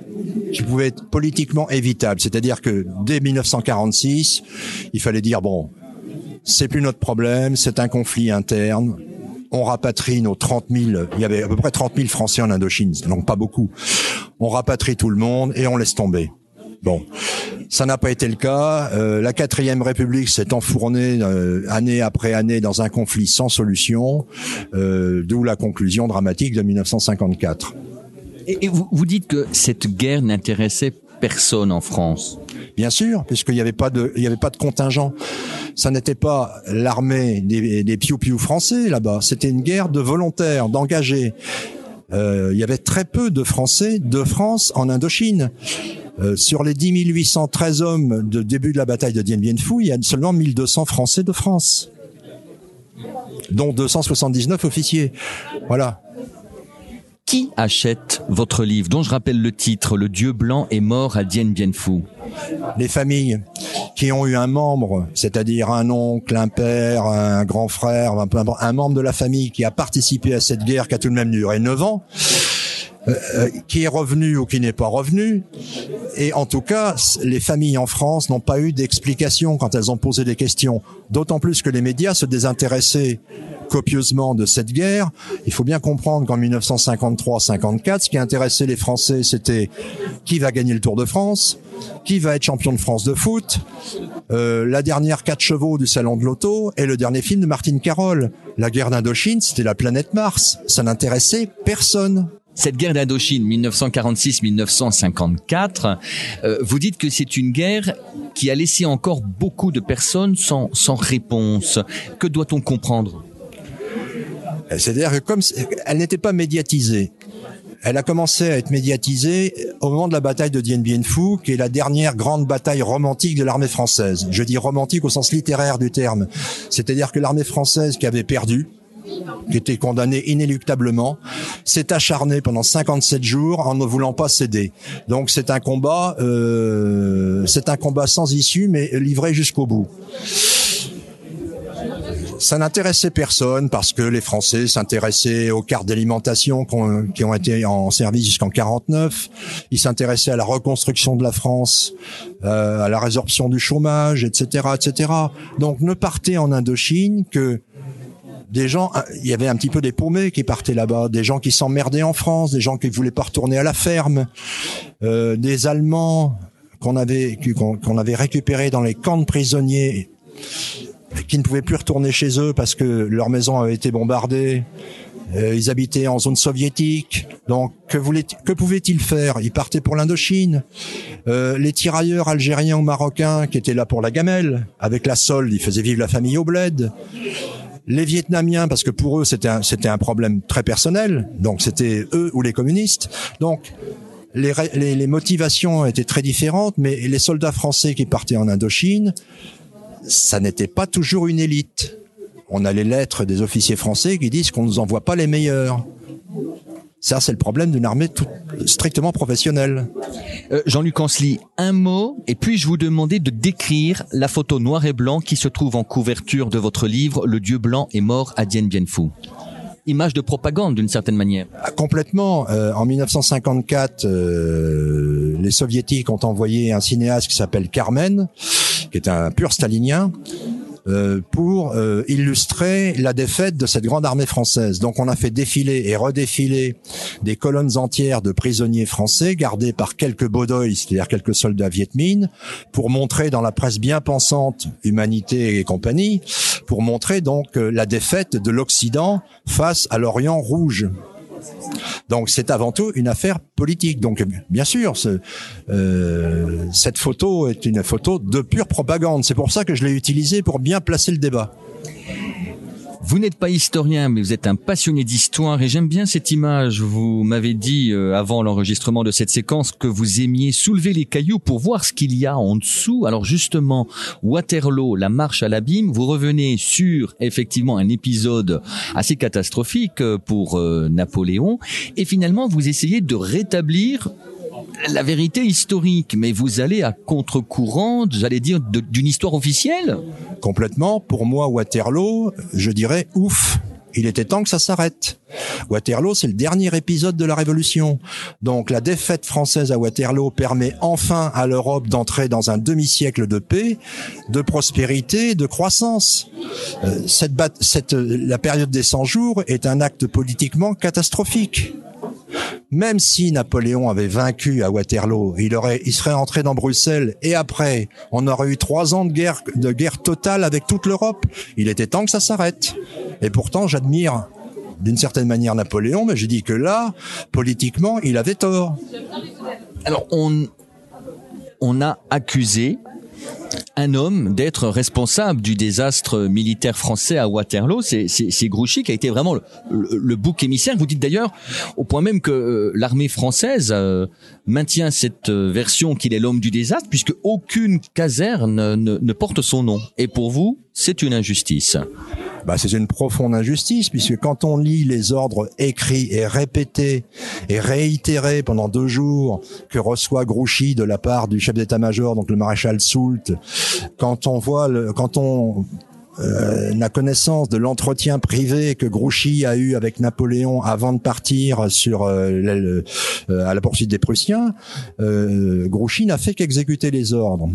qui pouvait être politiquement évitable. C'est-à-dire que dès 1946, il fallait dire bon, c'est plus notre problème, c'est un conflit interne. On rapatrie nos 30 000, il y avait à peu près 30 000 Français en Indochine, donc pas beaucoup. On rapatrie tout le monde et on laisse tomber. Bon, ça n'a pas été le cas. Euh, la quatrième République s'est enfournée euh, année après année dans un conflit sans solution, euh, d'où la conclusion dramatique de 1954. Et, vous, vous dites que cette guerre n'intéressait personne en France. Bien sûr, puisqu'il n'y avait pas de, il y avait pas de contingent. Ça n'était pas l'armée des, des piou-piou français là-bas. C'était une guerre de volontaires, d'engagés. il y avait très peu de Français de France en Indochine. Euh, sur les 10 813 hommes de début de la bataille de Dien Bien Phu, il y a seulement 1200 Français de France, dont 279 officiers. Voilà. Qui achète votre livre, dont je rappelle le titre, Le Dieu blanc est mort à Dien Bien Phu? Les familles qui ont eu un membre, c'est-à-dire un oncle, un père, un grand frère, un membre de la famille qui a participé à cette guerre qui a tout de même duré 9 ans, euh, euh, qui est revenu ou qui n'est pas revenu. Et en tout cas, les familles en France n'ont pas eu d'explication quand elles ont posé des questions. D'autant plus que les médias se désintéressaient copieusement de cette guerre. Il faut bien comprendre qu'en 1953-54, ce qui intéressait les Français, c'était qui va gagner le Tour de France, qui va être champion de France de foot, euh, la dernière quatre chevaux du salon de l'auto et le dernier film de Martine Carole. La guerre d'Indochine, c'était la planète Mars. Ça n'intéressait personne. Cette guerre d'Indochine 1946-1954, euh, vous dites que c'est une guerre qui a laissé encore beaucoup de personnes sans, sans réponse. Que doit-on comprendre? C'est-à-dire que comme elle n'était pas médiatisée, elle a commencé à être médiatisée au moment de la bataille de Dien Bien Phu, qui est la dernière grande bataille romantique de l'armée française. Je dis romantique au sens littéraire du terme. C'est-à-dire que l'armée française qui avait perdu, qui était condamné inéluctablement, s'est acharné pendant 57 jours en ne voulant pas céder. Donc c'est un combat, euh, c'est un combat sans issue, mais livré jusqu'au bout. Ça n'intéressait personne parce que les Français s'intéressaient aux cartes d'alimentation qui ont été en service jusqu'en 49. Ils s'intéressaient à la reconstruction de la France, euh, à la résorption du chômage, etc., etc. Donc ne partez en Indochine que des gens, il y avait un petit peu des paumés qui partaient là-bas, des gens qui s'emmerdaient en France, des gens qui voulaient pas retourner à la ferme, euh, des Allemands qu'on avait qu'on avait récupérés dans les camps de prisonniers qui ne pouvaient plus retourner chez eux parce que leur maison avait été bombardée. Euh, ils habitaient en zone soviétique. Donc, que, que pouvaient-ils faire? Ils partaient pour l'Indochine. Euh, les tirailleurs algériens ou marocains qui étaient là pour la gamelle, avec la solde, ils faisaient vivre la famille au bled les Vietnamiens, parce que pour eux c'était un, un problème très personnel, donc c'était eux ou les communistes. Donc les, les, les, motivations étaient très différentes, mais les soldats français qui partaient en Indochine, ça n'était pas toujours une élite. On a les lettres des officiers français qui disent qu'on ne nous envoie pas les meilleurs. Ça, c'est le problème d'une armée tout, strictement professionnelle. Euh, Jean-Luc Ansley, un mot, et puis je vous demander de décrire la photo noir et blanc qui se trouve en couverture de votre livre Le Dieu blanc est mort à Dien Bien Phu. image de propagande d'une certaine manière. Ah, complètement. Euh, en 1954, euh, les soviétiques ont envoyé un cinéaste qui s'appelle Carmen, qui est un pur stalinien, pour euh, illustrer la défaite de cette grande armée française. Donc on a fait défiler et redéfiler des colonnes entières de prisonniers français gardés par quelques bodoïs, c'est-à-dire quelques soldats vietmines, pour montrer dans la presse bien pensante, Humanité et compagnie, pour montrer donc euh, la défaite de l'Occident face à l'Orient rouge. Donc c'est avant tout une affaire politique. Donc bien sûr, euh, cette photo est une photo de pure propagande. C'est pour ça que je l'ai utilisée pour bien placer le débat. Vous n'êtes pas historien, mais vous êtes un passionné d'histoire et j'aime bien cette image. Vous m'avez dit euh, avant l'enregistrement de cette séquence que vous aimiez soulever les cailloux pour voir ce qu'il y a en dessous. Alors justement, Waterloo, la marche à l'abîme, vous revenez sur effectivement un épisode assez catastrophique euh, pour euh, Napoléon et finalement vous essayez de rétablir la vérité historique, mais vous allez à contre-courant, j'allais dire, d'une histoire officielle Complètement. Pour moi, Waterloo, je dirais ouf. Il était temps que ça s'arrête. Waterloo, c'est le dernier épisode de la Révolution. Donc la défaite française à Waterloo permet enfin à l'Europe d'entrer dans un demi-siècle de paix, de prospérité, de croissance. Euh, cette, cette, la période des 100 jours est un acte politiquement catastrophique. Même si Napoléon avait vaincu à Waterloo, il serait entré dans Bruxelles et après, on aurait eu trois ans de guerre, totale avec toute l'Europe. Il était temps que ça s'arrête. Et pourtant, j'admire d'une certaine manière Napoléon, mais je dis que là, politiquement, il avait tort. Alors, on a accusé un homme d'être responsable du désastre militaire français à Waterloo. C'est, Grouchy qui a été vraiment le, bouc émissaire. Vous dites d'ailleurs au point même que euh, l'armée française euh, maintient cette euh, version qu'il est l'homme du désastre puisque aucune caserne ne porte son nom. Et pour vous, c'est une injustice bah, c'est une profonde injustice puisque quand on lit les ordres écrits et répétés et réitérés pendant deux jours que reçoit Grouchy de la part du chef d'état-major, donc le maréchal Soult, quand on voit quand on euh, la connaissance de l'entretien privé que Grouchy a eu avec Napoléon avant de partir sur euh, euh, à la poursuite des Prussiens, euh, Grouchy n'a fait qu'exécuter les ordres.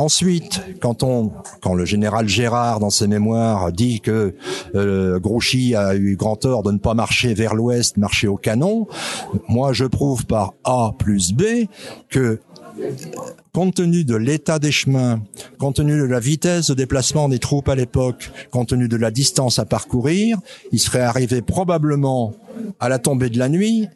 Ensuite, quand le général Gérard dans ses mémoires dit que euh, Grouchy a eu grand tort de ne pas marcher vers l'ouest, marcher au canon, moi je prouve par A plus B que compte tenu de l'état des chemins, compte tenu de la vitesse de déplacement des troupes à l'époque, compte tenu de la distance à parcourir, il serait arrivé probablement à la tombée de la nuit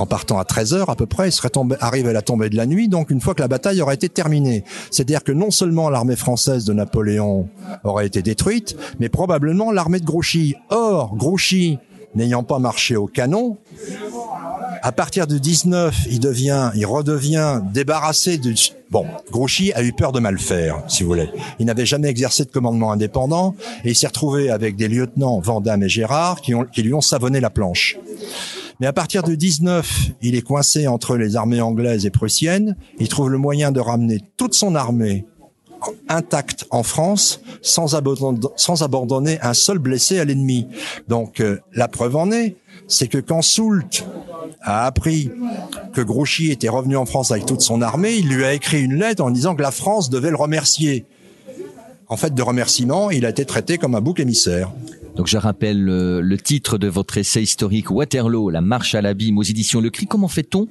en partant à 13 heures à peu près, il serait tombé, arrivé à la tombée de la nuit, donc une fois que la bataille aurait été terminée. C'est-à-dire que non seulement l'armée française de Napoléon aurait été détruite, mais probablement l'armée de Grouchy. Or, Grouchy, n'ayant pas marché au canon, à partir de 19, il devient, il redevient débarrassé de. Bon, Grouchy a eu peur de mal faire, si vous voulez. Il n'avait jamais exercé de commandement indépendant et il s'est retrouvé avec des lieutenants Vandamme et Gérard qui, lui ont savonné la planche. Mais à partir de 19, il est coincé entre les armées anglaises et prussiennes. Il trouve le moyen de ramener toute son armée intacte en France sans abandonner, un seul blessé à l'ennemi. Donc euh, la preuve en est, c'est que quand Soult a appris que Grouchy était revenu en France avec toute son armée, il lui a écrit une lettre en disant que la France devait le remercier. En fait, de remerciement, il a été traité comme un bouc émissaire. Donc je rappelle le, titre de votre essai historique Waterloo, la marche à l'abîme aux éditions Le Cri. Comment fait-on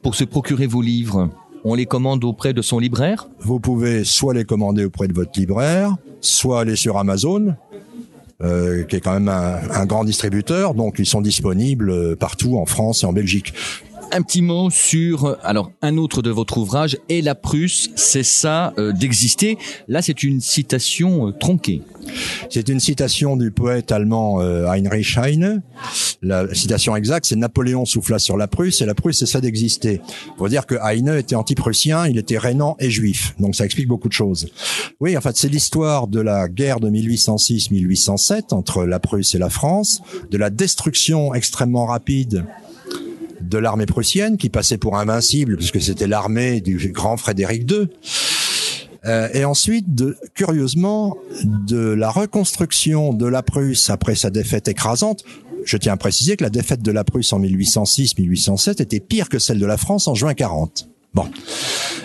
pour se procurer vos livres? On les commande auprès de son libraire? Vous pouvez soit les commander auprès de votre libraire, soit aller sur Amazon, euh, qui est quand même un, un, grand distributeur, donc ils sont disponibles partout en France et en Belgique un petit mot sur alors un autre de votre ouvrage et la Prusse, c'est ça euh, d'exister. Là, c'est une citation euh, tronquée. C'est une citation du poète allemand euh, Heinrich Heine. La citation exacte, c'est Napoléon souffla sur la Prusse et la Prusse, c'est ça d'exister. Faut dire que Heine était anti-prussien, il était rénan et juif. Donc ça explique beaucoup de choses. Oui, en fait, c'est l'histoire de la guerre de 1806-1807 entre la Prusse et la France, de la destruction extrêmement rapide de l'armée prussienne qui passait pour invincible puisque c'était l'armée du grand Frédéric II. Euh, et ensuite, de, curieusement, de la reconstruction de la Prusse après sa défaite écrasante, je tiens à préciser que la défaite de la Prusse en 1806-1807 était pire que celle de la France en juin 40. Bon,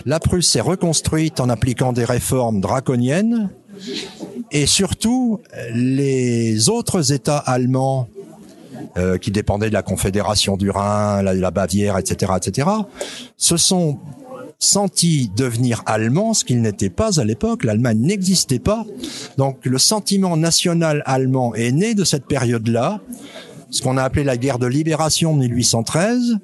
la Prusse s'est reconstruite en appliquant des réformes draconiennes et surtout les autres États allemands euh, qui dépendaient de la Confédération du Rhin, la, la Bavière, etc., etc., se sont sentis devenir allemands, ce qu'ils n'étaient pas à l'époque. L'Allemagne n'existait pas. Donc le sentiment national allemand est né de cette période-là, ce qu'on a appelé la guerre de libération de 1813,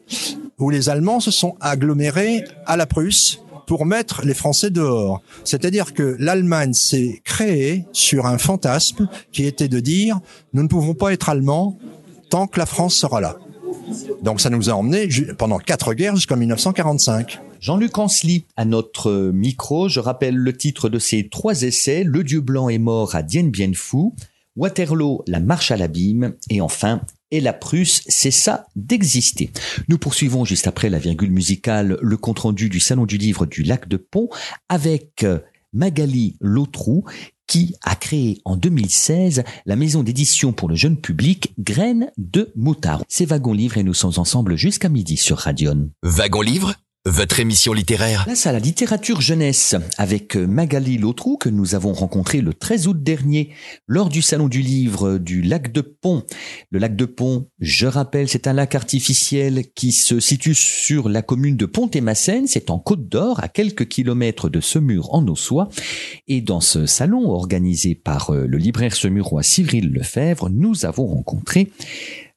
où les Allemands se sont agglomérés à la Prusse pour mettre les Français dehors. C'est-à-dire que l'Allemagne s'est créée sur un fantasme qui était de dire nous ne pouvons pas être allemands tant que la France sera là. Donc ça nous a emmenés pendant quatre guerres jusqu'en 1945. Jean-Luc Ansley à notre micro. Je rappelle le titre de ces trois essais. Le Dieu blanc est mort à Dien Bien Phu. Waterloo, la marche à l'abîme. Et enfin, et la Prusse, c'est ça d'exister. Nous poursuivons juste après la virgule musicale le compte-rendu du Salon du Livre du Lac de Pont avec euh, Magali Lautrou qui a créé en 2016 la maison d'édition pour le jeune public Graines de Moutard. C'est Wagon Livre et nous sommes ensemble jusqu'à midi sur Radion. Wagon Livre votre émission littéraire. Place à la littérature jeunesse avec Magali Lautrou que nous avons rencontré le 13 août dernier lors du salon du livre du lac de Pont. Le lac de Pont, je rappelle, c'est un lac artificiel qui se situe sur la commune de Pont-et-Massène. C'est en Côte d'Or, à quelques kilomètres de Semur en Ossois. Et dans ce salon organisé par euh, le libraire semurois Cyril Lefebvre, nous avons rencontré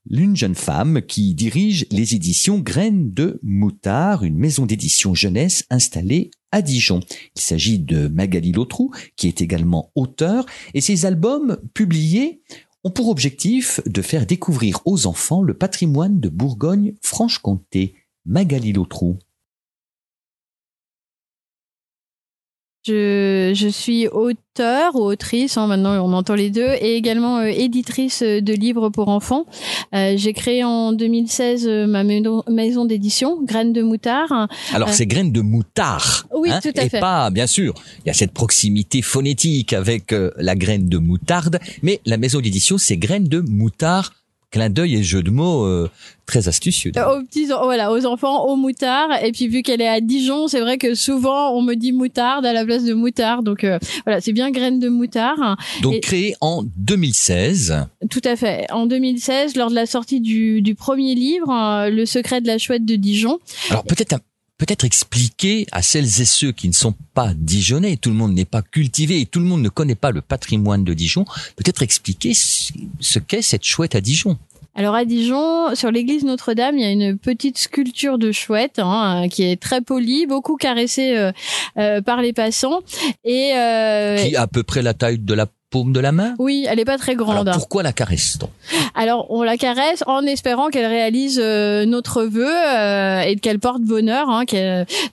l'une jeune femme qui dirige les éditions Graines de Moutard, une maison d'édition jeunesse installée à Dijon. Il s'agit de Magali Lautrou, qui est également auteur, et ses albums publiés ont pour objectif de faire découvrir aux enfants le patrimoine de Bourgogne-Franche-Comté. Magali Lautrou. Je, je, suis auteur ou autrice, hein, maintenant on entend les deux, et également euh, éditrice de livres pour enfants. Euh, J'ai créé en 2016 euh, ma maison d'édition, Graines de Moutard. Alors euh, c'est Graines de Moutard. Oui, hein, tout à et fait. Et pas, bien sûr, il y a cette proximité phonétique avec la graine de moutarde, mais la maison d'édition c'est Graines de Moutard clin d'œil et jeu de mots euh, très astucieux. Aux petits, voilà, aux enfants, au moutard. Et puis vu qu'elle est à Dijon, c'est vrai que souvent on me dit moutarde à la place de moutard. Donc euh, voilà, c'est bien graine de moutard. Donc créé en 2016. Tout à fait. En 2016, lors de la sortie du, du premier livre, euh, Le secret de la chouette de Dijon. Alors peut-être un peut-être expliquer à celles et ceux qui ne sont pas dijonnais, tout le monde n'est pas cultivé et tout le monde ne connaît pas le patrimoine de Dijon, peut-être expliquer ce qu'est cette chouette à Dijon. Alors à Dijon, sur l'église Notre-Dame, il y a une petite sculpture de chouette hein, qui est très polie, beaucoup caressée euh, euh, par les passants. Et euh, qui a à peu près la taille de la paume de la main Oui, elle est pas très grande. Alors pourquoi la caresse-t-on? Alors on la caresse en espérant qu'elle réalise euh, notre vœu euh, et qu'elle porte bonheur. Hein,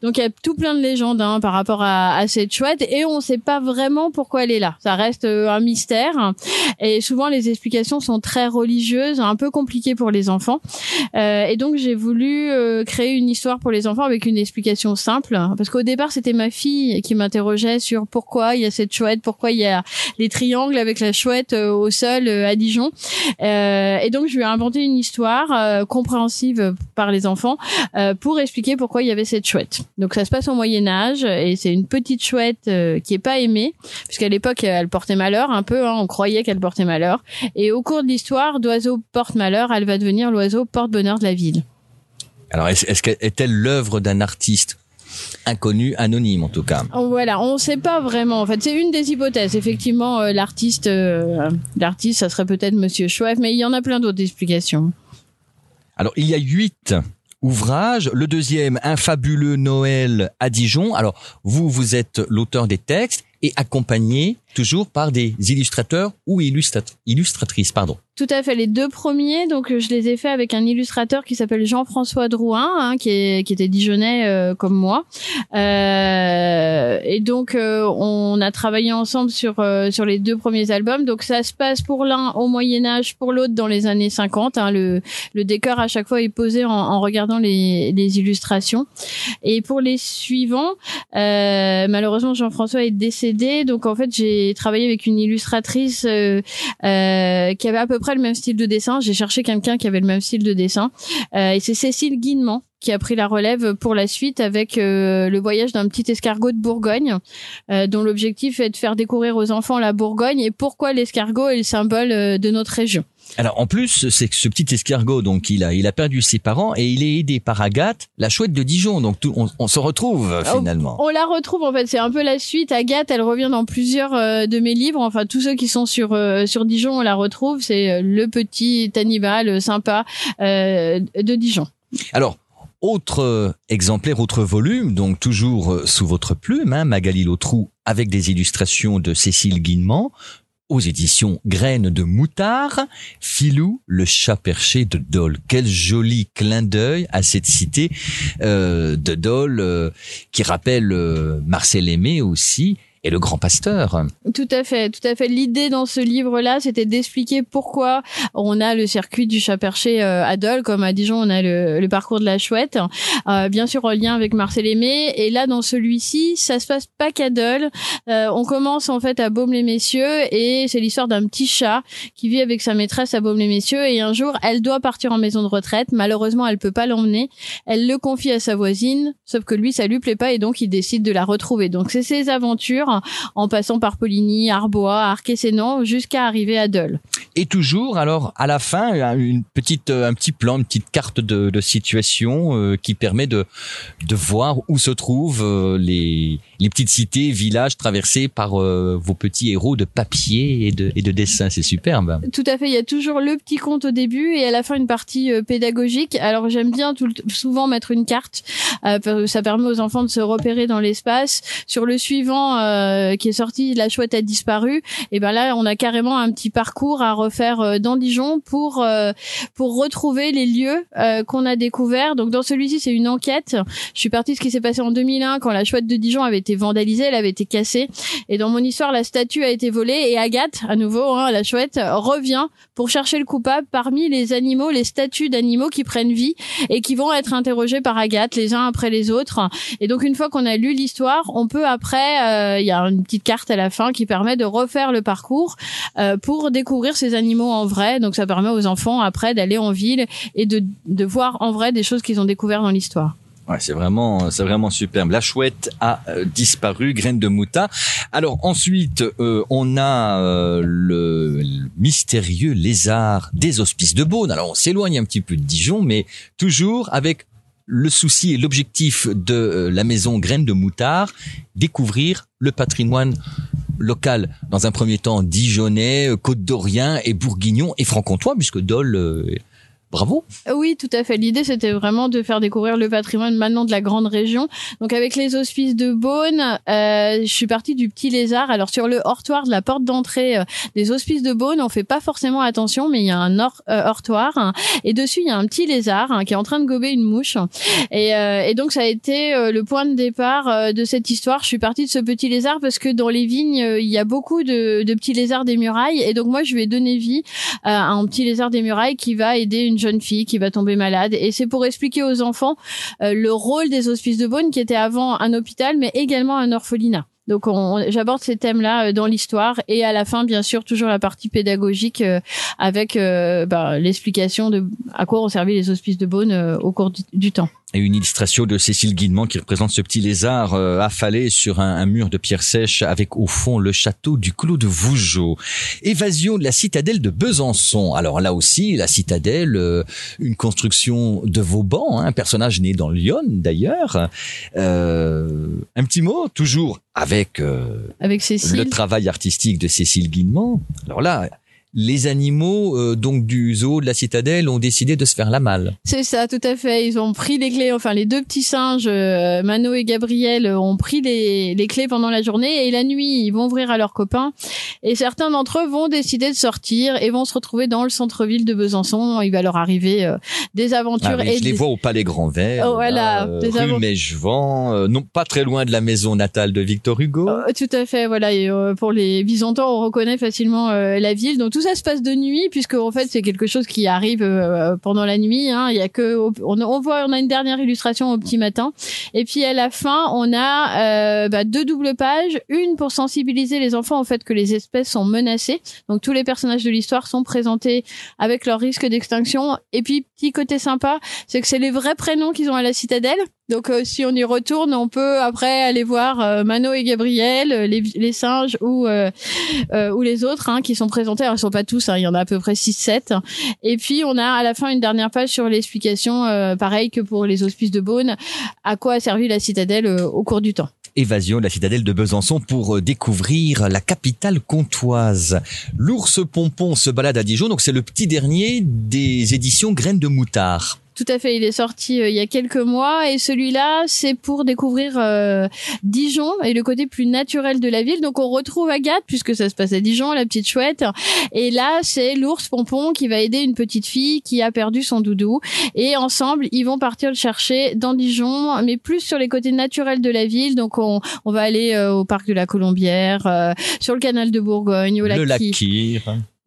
Donc il y a tout plein de légendes hein, par rapport à, à, cette chouette et on ne sait pas vraiment pourquoi elle est là. Ça reste euh, un mystère et souvent les explications sont très religieuses, un peu compliquées pour les enfants. Euh, et donc j'ai voulu créer une histoire pour les enfants avec une explication simple parce qu'au départ c'était ma fille qui m'interrogeait sur pourquoi il y a cette chouette, pourquoi il y a les triangles avec la chouette euh, au sol euh, à Dijon. Euh, et donc je lui ai inventé une histoire compréhensive par les enfants pour expliquer pourquoi il y avait cette chouette. Donc ça se passe au Moyen Âge et c'est une petite chouette qui est pas aimée puisqu'à l'époque elle portait malheur un peu. Hein, on croyait qu'elle portait malheur. Et au cours de l'histoire, d'oiseau porte malheur, elle va devenir l'oiseau porte bonheur de la ville. Alors, qu'elle est-elle l'œuvre d'un artiste? Inconnu, anonyme en tout cas. Oh, voilà, on ne sait pas vraiment. En fait, c'est une des hypothèses. Effectivement, euh, l'artiste, euh, l'artiste, ça serait peut-être Monsieur Chouef, mais il y en a plein d'autres explications. Alors, il y a huit ouvrages. Le deuxième, Un fabuleux Noël à Dijon. Alors, vous, vous êtes l'auteur des textes et accompagné toujours par des illustrateurs ou illustratrices, pardon. Tout à fait. Les deux premiers, donc je les ai faits avec un illustrateur qui s'appelle Jean-François Drouin, hein, qui, était dijonnais euh, comme moi. Euh, et donc euh, on a travaillé ensemble sur euh, sur les deux premiers albums. Donc ça se passe pour l'un au Moyen Âge, pour l'autre dans les années 50. Hein. le, décor à chaque fois est posé en, regardant les, illustrations. Et pour les suivants, malheureusement Jean-François est décédé, donc en fait j'ai j'ai travaillé avec une illustratrice euh, euh, qui avait à peu près le même style de dessin. J'ai cherché quelqu'un qui avait le même style de dessin. Euh, et c'est Cécile Guinement qui a pris la relève pour la suite avec euh, le voyage d'un petit escargot de Bourgogne, euh, dont l'objectif est de faire découvrir aux enfants la Bourgogne et pourquoi l'escargot est le symbole euh, de notre région. Alors en plus, c'est que ce petit escargot, donc il a, il a perdu ses parents et il est aidé par Agathe, la chouette de Dijon. Donc tout, on, on, se retrouve euh, finalement. On, on, la retrouve en fait. C'est un peu la suite. Agathe, elle revient dans plusieurs euh, de mes livres. Enfin tous ceux qui sont sur euh, sur Dijon, on la retrouve. C'est le petit animal sympa de Dijon. Alors autre exemplaire, autre volume, donc toujours sous votre plume, hein, Magali Lautrou, avec des illustrations de Cécile Guinement, aux éditions Graines de Moutard, Filou, le chat perché de Dole. Quel joli clin d'œil à cette cité euh, de Dole euh, qui rappelle euh, Marcel Aimé aussi et le grand pasteur. Tout à fait, tout à fait. L'idée dans ce livre-là, c'était d'expliquer pourquoi on a le circuit du chat perché euh, à Dole, comme à Dijon, on a le, le parcours de la chouette, euh, bien sûr en lien avec Marcel Aimé. Et là, dans celui-ci, ça se passe pas qu'à Dole. Euh, on commence en fait à Baume-les-Messieurs et c'est l'histoire d'un petit chat qui vit avec sa maîtresse à Baume-les-Messieurs et un jour, elle doit partir en maison de retraite. Malheureusement, elle peut pas l'emmener. Elle le confie à sa voisine, sauf que lui, ça lui plaît pas et donc il décide de la retrouver. Donc c'est ses aventures en passant par Poligny, Arbois, Arquet-Sénan, jusqu'à arriver à Dole. Et toujours, alors à la fin, une petite, euh, un petit plan, une petite carte de, de situation euh, qui permet de de voir où se trouvent euh, les les petites cités, villages traversés par euh, vos petits héros de papier et de et de dessin. C'est superbe. Tout à fait. Il y a toujours le petit conte au début et à la fin une partie pédagogique. Alors j'aime bien tout le, souvent mettre une carte. Ça permet aux enfants de se repérer dans l'espace. Sur le suivant qui est sorti, la chouette a disparu. Et ben là, on a carrément un petit parcours à refaire dans Dijon pour pour retrouver les lieux qu'on a découverts. Donc dans celui-ci, c'est une enquête. Je suis partie de ce qui s'est passé en 2001 quand la chouette de Dijon avait été vandalisée, elle avait été cassée. Et dans mon histoire, la statue a été volée et Agathe, à nouveau, hein, la chouette, revient pour chercher le coupable parmi les animaux, les statues d'animaux qui prennent vie et qui vont être interrogés par Agathe les uns après les autres. Et donc une fois qu'on a lu l'histoire, on peut après, euh, une petite carte à la fin qui permet de refaire le parcours euh, pour découvrir ces animaux en vrai. Donc ça permet aux enfants après d'aller en ville et de, de voir en vrai des choses qu'ils ont découvert dans l'histoire. Ouais, c'est vraiment, c'est vraiment superbe. La chouette a euh, disparu, graine de mouta. Alors ensuite, euh, on a le, le, mystérieux lézard des hospices de Beaune. Alors on s'éloigne un petit peu de Dijon, mais toujours avec le souci et l'objectif de euh, la maison Graine de Moutard, découvrir le patrimoine local. Dans un premier temps, dijonnais, euh, côte d'Orient et bourguignon et franc-comtois, puisque Dole euh, Bravo. Oui, tout à fait. L'idée, c'était vraiment de faire découvrir le patrimoine maintenant de la grande région. Donc, avec les hospices de Beaune, euh, je suis partie du petit lézard. Alors, sur le hortoir de la porte d'entrée euh, des hospices de Beaune, on fait pas forcément attention, mais il y a un or, euh, hortoir et dessus, il y a un petit lézard hein, qui est en train de gober une mouche. Et, euh, et donc, ça a été euh, le point de départ de cette histoire. Je suis partie de ce petit lézard parce que dans les vignes, il y a beaucoup de, de, petits lézards des murailles. Et donc, moi, je ai donné vie à un petit lézard des murailles qui va aider une jeune fille qui va tomber malade. Et c'est pour expliquer aux enfants euh, le rôle des hospices de Beaune, qui était avant un hôpital, mais également un orphelinat. Donc j'aborde ces thèmes-là euh, dans l'histoire et à la fin, bien sûr, toujours la partie pédagogique euh, avec bah, l'explication de à quoi ont servi les hospices de Beaune au cours du temps et une illustration de Cécile Guinement qui représente ce petit lézard euh, affalé sur un, un, mur de pierre sèche avec au fond le château du Clos de Vougeot. Évasion de la citadelle de Besançon. Alors là aussi, la citadelle, euh, une construction de Vauban, hein, un personnage né dans Lyon d'ailleurs. Euh, un petit mot, toujours avec, euh, avec le travail artistique de Cécile Guinement. Alors là, les animaux euh, donc du zoo de la citadelle ont décidé de se faire la malle. C'est ça, tout à fait. Ils ont pris les clés. Enfin, les deux petits singes, euh, Mano et Gabriel, ont pris les, les clés pendant la journée et la nuit, ils vont ouvrir à leurs copains. Et certains d'entre eux vont décider de sortir et vont se retrouver dans le centre-ville de Besançon. Il va leur arriver euh, des aventures. Ah oui, et je les vois au Palais Grand Vert, oh, voilà, là, rue Mèchevent, non pas très loin de la maison natale de Victor Hugo. Tout à fait, voilà. Et, pour les Byzantins, on reconnaît facilement la ville. Donc tout tout ça se passe de nuit puisque en fait c'est quelque chose qui arrive euh, pendant la nuit. Hein. Il y a que on, on, voit on a une dernière illustration au petit matin et puis à la fin on a euh, bah, deux doubles pages, une pour sensibiliser les enfants au fait que les espèces sont menacées. Donc tous les personnages de l'histoire sont présentés avec leur risque d'extinction. Et puis petit côté sympa, c'est que c'est les vrais prénoms qu'ils ont à la citadelle. Donc euh, si on y retourne, on peut après aller voir euh, Mano et Gabriel, euh, les, singes ou ou les autres hein, qui sont présentés. Alors ils sont pas tous, hein, il y en a à peu près 6 7. Et puis on a à la fin une dernière page sur l'explication pareil que pour les hospices de Beaune, à quoi a servi la citadelle au cours du temps. Évasion, la citadelle de Besançon pour découvrir la capitale comtoise. L'ours pompon se balade à Dijon, donc c'est le petit dernier des éditions Graines de Moutard. Tout à fait, il est sorti euh, il y a quelques mois et celui-là, c'est pour découvrir euh, Dijon et le côté plus naturel de la ville. Donc on retrouve Agathe puisque ça se passe à Dijon, la petite chouette. Et là, c'est l'ours Pompon qui va aider une petite fille qui a perdu son doudou et ensemble, ils vont partir le chercher dans Dijon, mais plus sur les côtés naturels de la ville. Donc on, on va aller euh, au parc de la Colombière, sur le canal de Bourgogne, au lac, le lac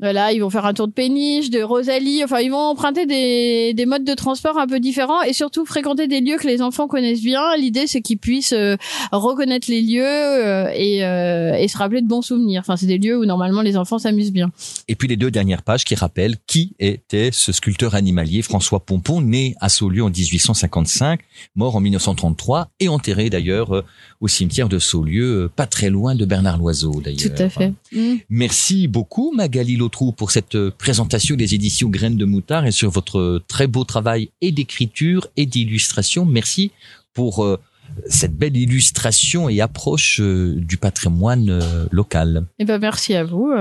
voilà, ils vont faire un tour de péniche, de Rosalie. Enfin, ils vont emprunter des, des modes de transport un peu différents et surtout fréquenter des lieux que les enfants connaissent bien. L'idée, c'est qu'ils puissent euh, reconnaître les lieux euh, et, euh, et, se rappeler de bons souvenirs. Enfin, c'est des lieux où normalement les enfants s'amusent bien. Et puis les deux dernières pages qui rappellent qui était ce sculpteur animalier François Pompon, né à Saulieu en 1855, mort en 1933 et enterré d'ailleurs au cimetière de Saulieu, pas très loin de Bernard Loiseau d'ailleurs. Tout à fait. Merci beaucoup Magali Lotrou pour cette euh, présentation des éditions Graines de Moutard et sur votre très beau travail et d'écriture et d'illustration. Merci pour euh, cette belle illustration et approche euh, du patrimoine local. Eh ben merci à vous.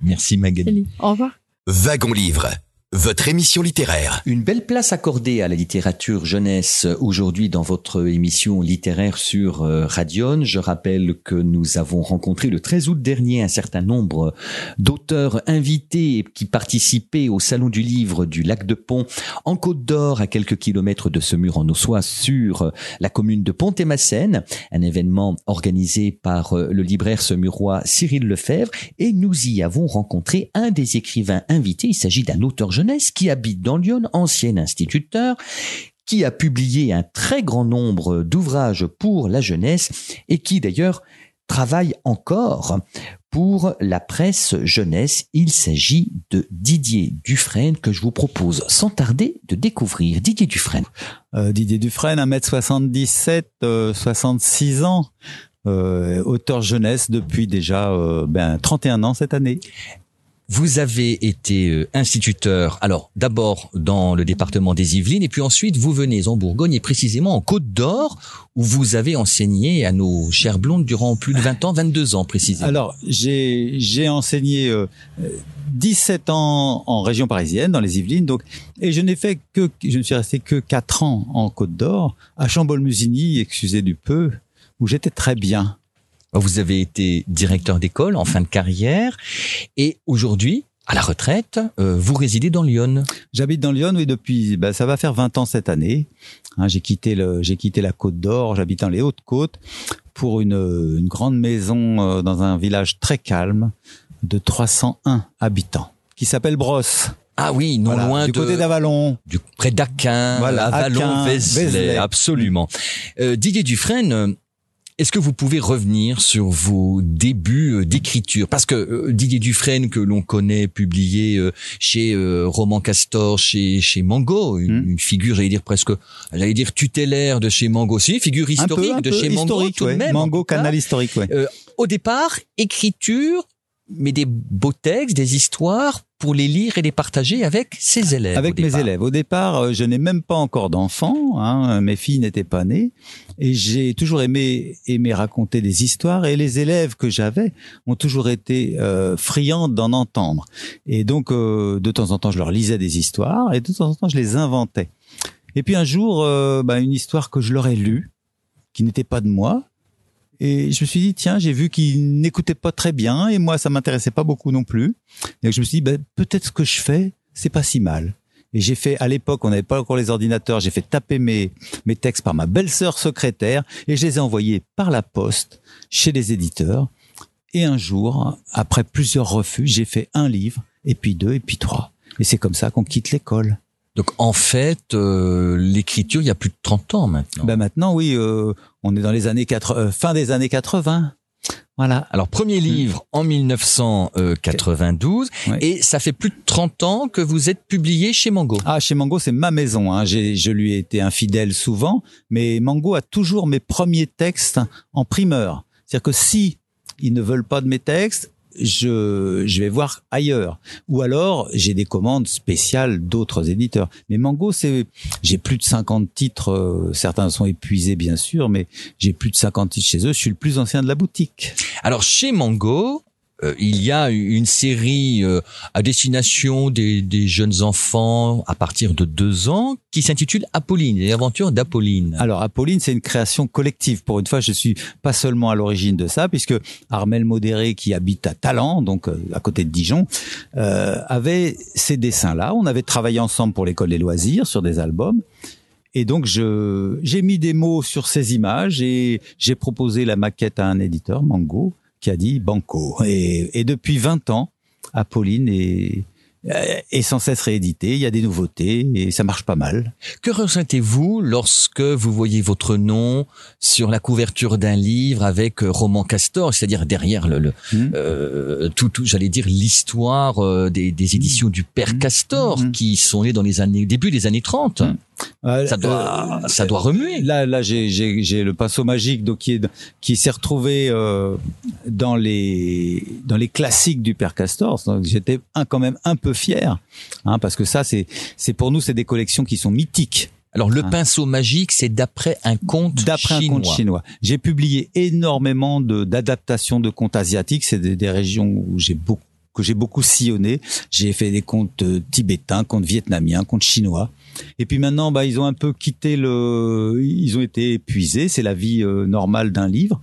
Merci Magali. Au revoir. Wagon Livre votre émission littéraire. Une belle place accordée à la littérature jeunesse aujourd'hui dans votre émission littéraire sur euh, Radion. Je rappelle que nous avons rencontré le 13 août dernier un certain nombre d'auteurs invités qui participaient au Salon du Livre du Lac de Pont en Côte d'Or à quelques kilomètres de ce mur en Ossois sur la commune de Pont-et-Massène, un événement organisé par euh, le libraire semurois Cyril Lefebvre et nous y avons rencontré un des écrivains invités. Il s'agit d'un auteur jeune qui habite dans Lyon, ancien instituteur, qui a publié un très grand nombre d'ouvrages pour la jeunesse et qui d'ailleurs travaille encore pour la presse jeunesse. Il s'agit de Didier Dufresne que je vous propose sans tarder de découvrir. Didier Dufresne. Euh, Didier Dufresne, 1m77, 66 euh, ans. Euh, auteur jeunesse depuis déjà ben, 31 ans cette année. Vous avez été euh, instituteur, alors d'abord dans le département des Yvelines, et puis ensuite vous venez en Bourgogne et précisément en Côte d'Or, où vous avez enseigné à nos chères blondes durant plus de 20 ans, 22 ans précisément. Alors j'ai enseigné euh, 17 ans en région parisienne, dans les Yvelines, donc et je n'ai fait que je ne suis resté que 4 ans en Côte d'Or, à Chambol-Musigny, excusez du peu, où j'étais très bien. Vous avez été directeur d'école en fin de carrière et aujourd'hui, à la retraite, euh, vous résidez dans Lyon. J'habite dans Lyon, oui, depuis, ben, ça va faire 20 ans cette année. Hein, j'ai quitté le, j'ai quitté la Côte d'Or, j'habite dans les Hautes-Côtes pour une, une grande maison euh, dans un village très calme de 301 habitants qui s'appelle Brosse. Ah oui, non loin du côté d'Avalon, du près d'Aquin, voilà, Avalon, Vézelay, absolument. Euh, Didier Dufresne, est-ce que vous pouvez revenir sur vos débuts euh, d'écriture? Parce que euh, Didier Dufresne, que l'on connaît, publié euh, chez Roman Castor, chez chez Mango, une, hmm. figure, j'allais dire presque, j'allais dire tutélaire de chez Mango, c'est une figure historique de chez Mango tout de même. Mango, canal historique, ouais. au départ, écriture, mais des beaux textes, des histoires pour les lire et les partager avec ses élèves. Avec mes élèves. Au départ, euh, je n'ai même pas encore d'enfants. Hein, mes filles n'étaient pas nées, et j'ai toujours aimé aimer raconter des histoires. Et les élèves que j'avais ont toujours été euh, friands d'en entendre. Et donc, euh, de temps en temps, je leur lisais des histoires, et de temps en temps, je les inventais. Et puis un jour, euh, bah, une histoire que je leur ai lue, qui n'était pas de moi, et je me suis dit, tiens, j'ai vu qu'il n'écoutait pas très bien et moi, ça m'intéressait pas beaucoup non plus. Et je me suis dit, ben, peut-être ce que je fais, c'est pas si mal. Et j'ai fait, à l'époque, on n'avait pas encore les ordinateurs, j'ai fait taper mes, mes textes par ma belle-sœur secrétaire et je les ai envoyés par la poste chez les éditeurs. Et un jour, après plusieurs refus, j'ai fait un livre, et puis deux, et puis trois. Et c'est comme ça qu'on quitte l'école. Donc en fait, euh, l'écriture, il y a plus de 30 ans maintenant. Ben maintenant, oui, euh, on est dans les années 80, euh, fin des années 80. Voilà. Alors premier livre en 1992 et ça fait plus de 30 ans que vous êtes publié chez Mango. Ah, chez Mango, c'est ma maison. Hein. J'ai, je lui ai été infidèle souvent, mais Mango a toujours mes premiers textes en primeur. C'est-à-dire que si ils ne veulent pas de mes textes, je, je vais voir ailleurs. Ou alors, j'ai des commandes spéciales d'autres éditeurs. Mais Mango, c'est, j'ai plus de 50 titres. euh, certains sont épuisés, bien sûr, mais j'ai plus de 50 titres chez eux. Je suis le plus ancien de la boutique. Alors chez Mango, euh, il y a une série euh, à destination des, des jeunes enfants à partir de deux ans qui s'intitule Apolline, les aventures d'Apolline. Alors, Apolline, c'est une création collective. Pour une fois, je suis pas seulement à l'origine de ça, puisque Armel Modéré, qui habite à Talent, donc euh, à côté de Dijon, euh, avait ces dessins-là. On avait travaillé ensemble pour l'école des loisirs sur des albums. Et donc, je, j'ai mis des mots sur ces images et j'ai proposé la maquette à un éditeur, Mango, qui a dit Banco. Et, et depuis 20 ans, Apolline est, est sans cesse réédité. Il y a des nouveautés et ça marche pas mal. Que ressentez-vous lorsque vous voyez votre nom sur la couverture d'un livre avec euh, Roman Castor, c'est-à-dire derrière le, le euh, tout, tout j'allais dire l'histoire euh, des, des éditions du Père Castor qui sont nées dans les années début des années 30. Ça doit, ça doit remuer. Là, là, j'ai, le pinceau magique, donc qui est, qui s'est retrouvé euh, dans les, dans les classiques du Père Castor. Donc, j'étais quand même un peu fier, hein, parce que ça, c'est, c'est pour nous, c'est des collections qui sont mythiques. Alors le pinceau magique, c'est d'après un conte D'après un chinois. conte chinois. J'ai publié énormément de, d'adaptations de contes asiatiques. C'est des, des régions où j'ai beaucoup que j'ai beaucoup sillonné. J'ai fait des contes euh, tibétains, contes vietnamiens, contes chinois. Et puis maintenant, bah, ils ont un peu quitté le, ils ont été épuisés. C'est la vie euh, normale d'un livre.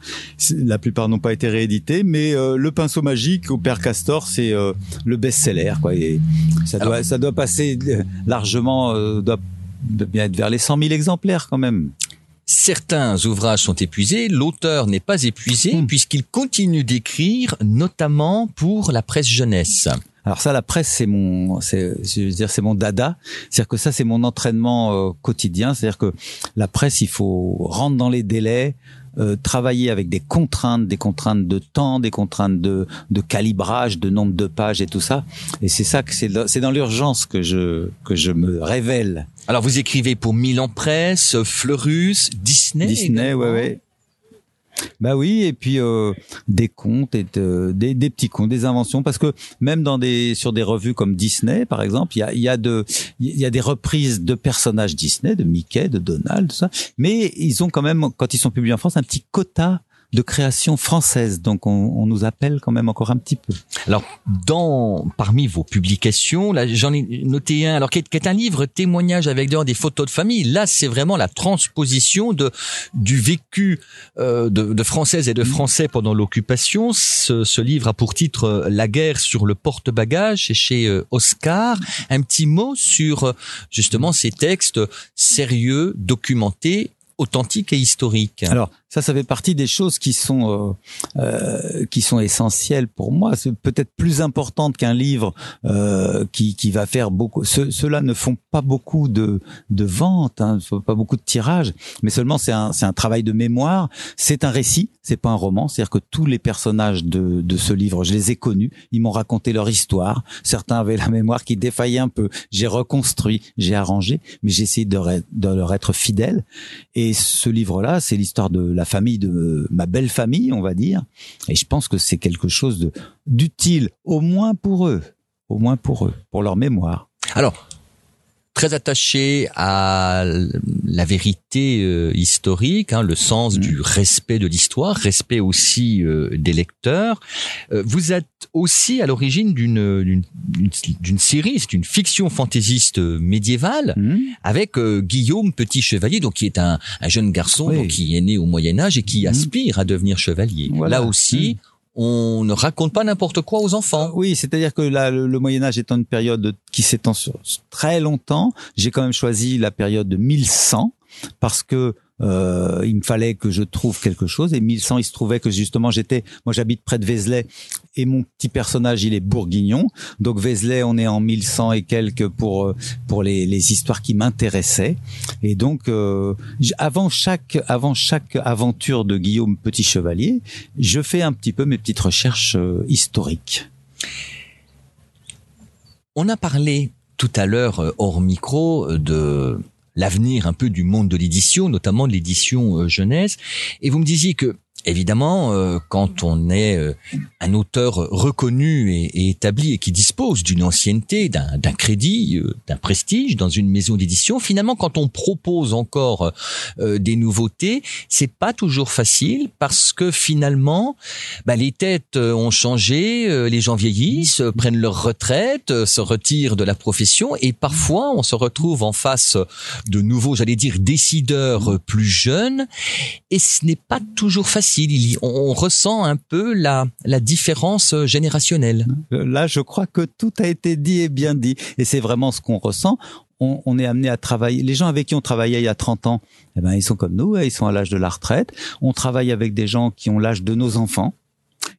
La plupart n'ont pas été réédités, mais euh, le pinceau magique au Père Castor, c'est euh, le best-seller, quoi. Et ça doit, ça doit passer largement, doit bien être vers les 100 000 exemplaires quand même. Certains ouvrages sont épuisés, l'auteur n'est pas épuisé puisqu'il continue d'écrire, notamment pour la presse jeunesse. Alors ça, la presse, c'est mon, c'est, je veux dire, c'est mon dada. C'est-à-dire que ça, c'est mon entraînement euh, quotidien. C'est-à-dire que la presse, il faut rentrer dans les délais, euh, travailler avec des contraintes, des contraintes de temps, des contraintes de, de calibrage, de nombre de pages et tout ça. Et c'est ça que c'est, dans- c'est dans l'urgence que je que je me révèle. Alors vous écrivez pour Milan Presse, Fleurus, Disney. Disney, ouais, ouais. Bah oui, et puis euh, des contes et de- des, des petits contes, des inventions, parce que même dans des sur des revues comme Disney, par exemple, il y a, il y a de il y a des reprises de personnages Disney, de Mickey, de Donald, tout ça. Mais ils ont quand même, quand ils sont publiés en France, un petit quota de création française. Donc on, on nous appelle quand même encore un petit peu. Alors, dans parmi vos publications, là, j'en ai noté un. Alors, qui est, qui est un livre témoignage avec des photos de famille. Là, c'est vraiment la transposition de du vécu euh, de, de Françaises et de Français pendant l'occupation. Ce, ce livre a pour titre euh, La guerre sur le porte-bagages. C'est chez euh, Oscar. Un petit mot sur euh, justement ces textes sérieux, documentés, authentiques et historiques. Alors ça, ça fait partie des choses qui sont euh, euh, qui sont essentielles pour moi. C'est peut-être plus importante qu'un livre euh, qui qui va faire beaucoup. Ce- Ceux-là ne font pas beaucoup de de ventes, hein, pas beaucoup de tirages, mais seulement c'est un c'est un travail de mémoire. C'est un récit, c'est pas un roman. C'est-à-dire que tous les personnages de de ce livre, je les ai connus. Ils m'ont raconté leur histoire. Certains avaient la mémoire qui défaillait un peu. J'ai reconstruit, j'ai arrangé, mais j'ai essayé de, de leur être fidèle. Et ce livre-là, c'est l'histoire de la famille de ma belle famille, on va dire. Et je pense que c'est quelque chose d'utile, au moins pour eux, au moins pour eux, pour leur mémoire. Alors, très attaché à la vérité euh, historique, hein, le sens du respect de l'histoire, respect aussi euh, des lecteurs. Euh, vous êtes aussi à l'origine d'une d'une- série, c'est une fiction fantaisiste euh, médiévale avec euh, Guillaume Petit Chevalier, donc qui est un, un jeune garçon Oui. donc, qui est né au Moyen Âge et qui aspire à devenir chevalier. Voilà. Là aussi. On ne raconte pas n'importe quoi aux enfants. Oui, c'est-à-dire que là, le, le Moyen Âge étant une période qui s'étend sur très longtemps, j'ai quand même choisi la période de 1100 parce que euh, il me fallait que je trouve quelque chose. Et 1100, il se trouvait que justement j'étais, moi j'habite près de Vézelay et mon petit personnage il est bourguignon. Donc Vézelay, on est en 1100 et quelques pour euh, pour les, les histoires qui m'intéressaient. Et donc euh, avant chaque avant chaque aventure de Guillaume Petit Chevalier, je fais un petit peu mes petites recherches euh, historiques. On a parlé tout à l'heure hors micro de l'avenir un peu du monde de l'édition, notamment de l'édition jeunesse. Et vous me disiez que Évidemment, euh, quand on est euh, un auteur reconnu et, établi et qui dispose d'une ancienneté, d'un crédit, euh, d'un prestige dans une maison d'édition, finalement, quand on propose encore des nouveautés, c'est pas toujours facile parce que finalement, bah, les têtes ont changé, les gens vieillissent, prennent leur retraite, se retirent de la profession et parfois on se retrouve en face de nouveaux, j'allais dire, décideurs plus jeunes et ce n'est pas toujours facile on, ressent un peu la, la différence générationnelle. Euh, là, je crois que tout a été dit et bien dit. Et c'est vraiment ce qu'on ressent. On, est amené à travailler. Les gens avec qui on travaillait il y a 30 ans, eh ben, ils sont comme nous, hein, ils sont à l'âge de la retraite. On travaille avec des gens qui ont l'âge de nos enfants.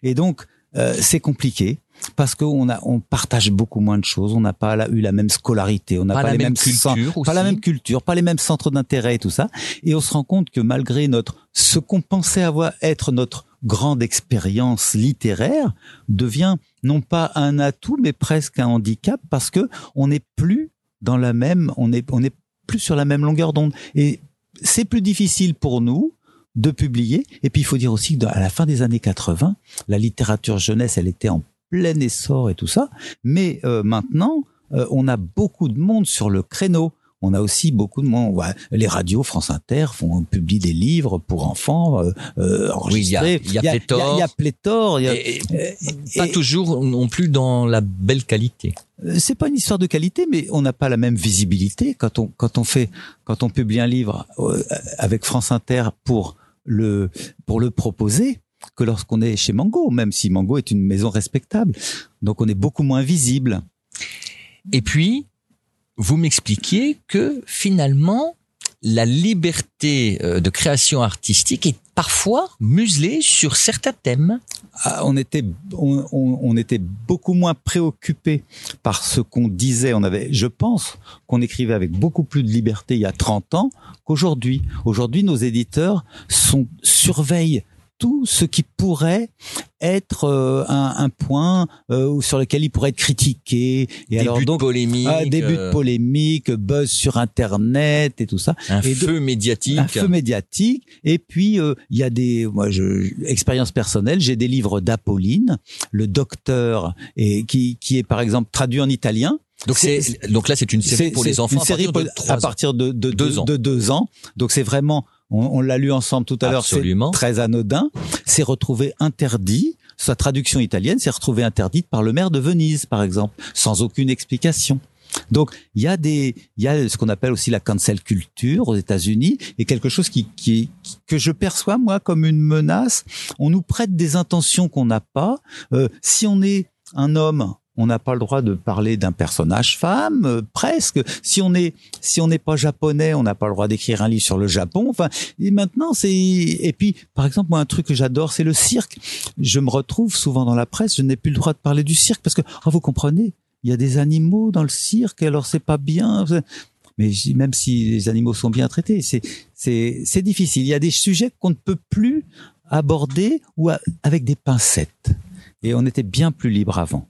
Et donc, euh, c'est compliqué parce qu'on a on partage beaucoup moins de choses, on n'a pas eu la même scolarité, on n'a pas, les mêmes culture, pas la même culture, pas les mêmes centres d'intérêt et tout ça, et on se rend compte que malgré notre ce qu'on pensait avoir être notre grande expérience littéraire devient non pas un atout mais presque un handicap parce que on n'est plus dans la même on est on n'est plus sur la même longueur d'onde. Et c'est plus difficile pour nous de publier. Et puis il faut dire aussi qu'à la fin des années 80, la littérature jeunesse, elle était en plein essor et tout ça. Mais euh, maintenant, euh, on a beaucoup de monde sur le créneau. On a aussi beaucoup de monde. les radios France Inter font publient des livres pour enfants euh, euh enregistrés. il y a, pléthore. Il y a, pléthore. pas toujours non plus dans la belle qualité. C'est pas une histoire de qualité, mais on n'a pas la même visibilité quand on quand on fait quand on publie un livre avec France Inter pour le pour le proposer que lorsqu'on est chez Mango, même si Mango est une maison respectable. Donc on est beaucoup moins visible. Et puis, vous m'expliquiez que finalement, la liberté euh, de création artistique est parfois muselée sur certains thèmes. Ah, on était on, on, était beaucoup moins préoccupé par ce qu'on disait. On avait, je pense, qu'on écrivait avec beaucoup plus de liberté il y a 30 ans qu'aujourd'hui. Aujourd'hui, nos éditeurs sont surveillent tout ce qui pourrait être euh, un, un, point euh, sur lequel il pourrait être critiqué. Et début alors donc de polémique, début de euh, polémique, buzz sur Internet et tout ça. Un feu médiatique. Un feu médiatique. Et puis il y a des, moi, je, expérience personnelle, j'ai des livres d'Apolline, le docteur, et qui qui est par exemple traduit en italien. Donc c'est donc là c'est une série pour les enfants une série à partir de, de, deux ans. De deux ans. Donc c'est vraiment on, l'a lu ensemble tout à l'heure, c'est très anodin, c'est retrouvé interdit. Sa traduction italienne s'est retrouvée interdite par le maire de Venise, par exemple, sans aucune explication. Donc il y a des, il y a ce qu'on appelle aussi la cancel culture aux États-Unis et quelque chose qui, qui, que je perçois moi comme une menace. On nous prête des intentions qu'on n'a pas. Euh, si on est un homme on n'a pas le droit de parler d'un personnage femme, euh, presque. Si on est, si on n'est pas japonais, on n'a pas le droit d'écrire un livre sur le Japon. Enfin, et maintenant, c'est, et puis, par exemple, moi, un truc que j'adore, c'est le cirque. Je me retrouve souvent dans la presse, je n'ai plus le droit de parler du cirque parce que, oh, vous comprenez, il y a des animaux dans le cirque, alors c'est pas bien. Mais même si les animaux sont bien traités, c'est, c'est, c'est difficile. Il y a des sujets qu'on ne peut plus aborder ou avec des pincettes. Et on était bien plus libre avant.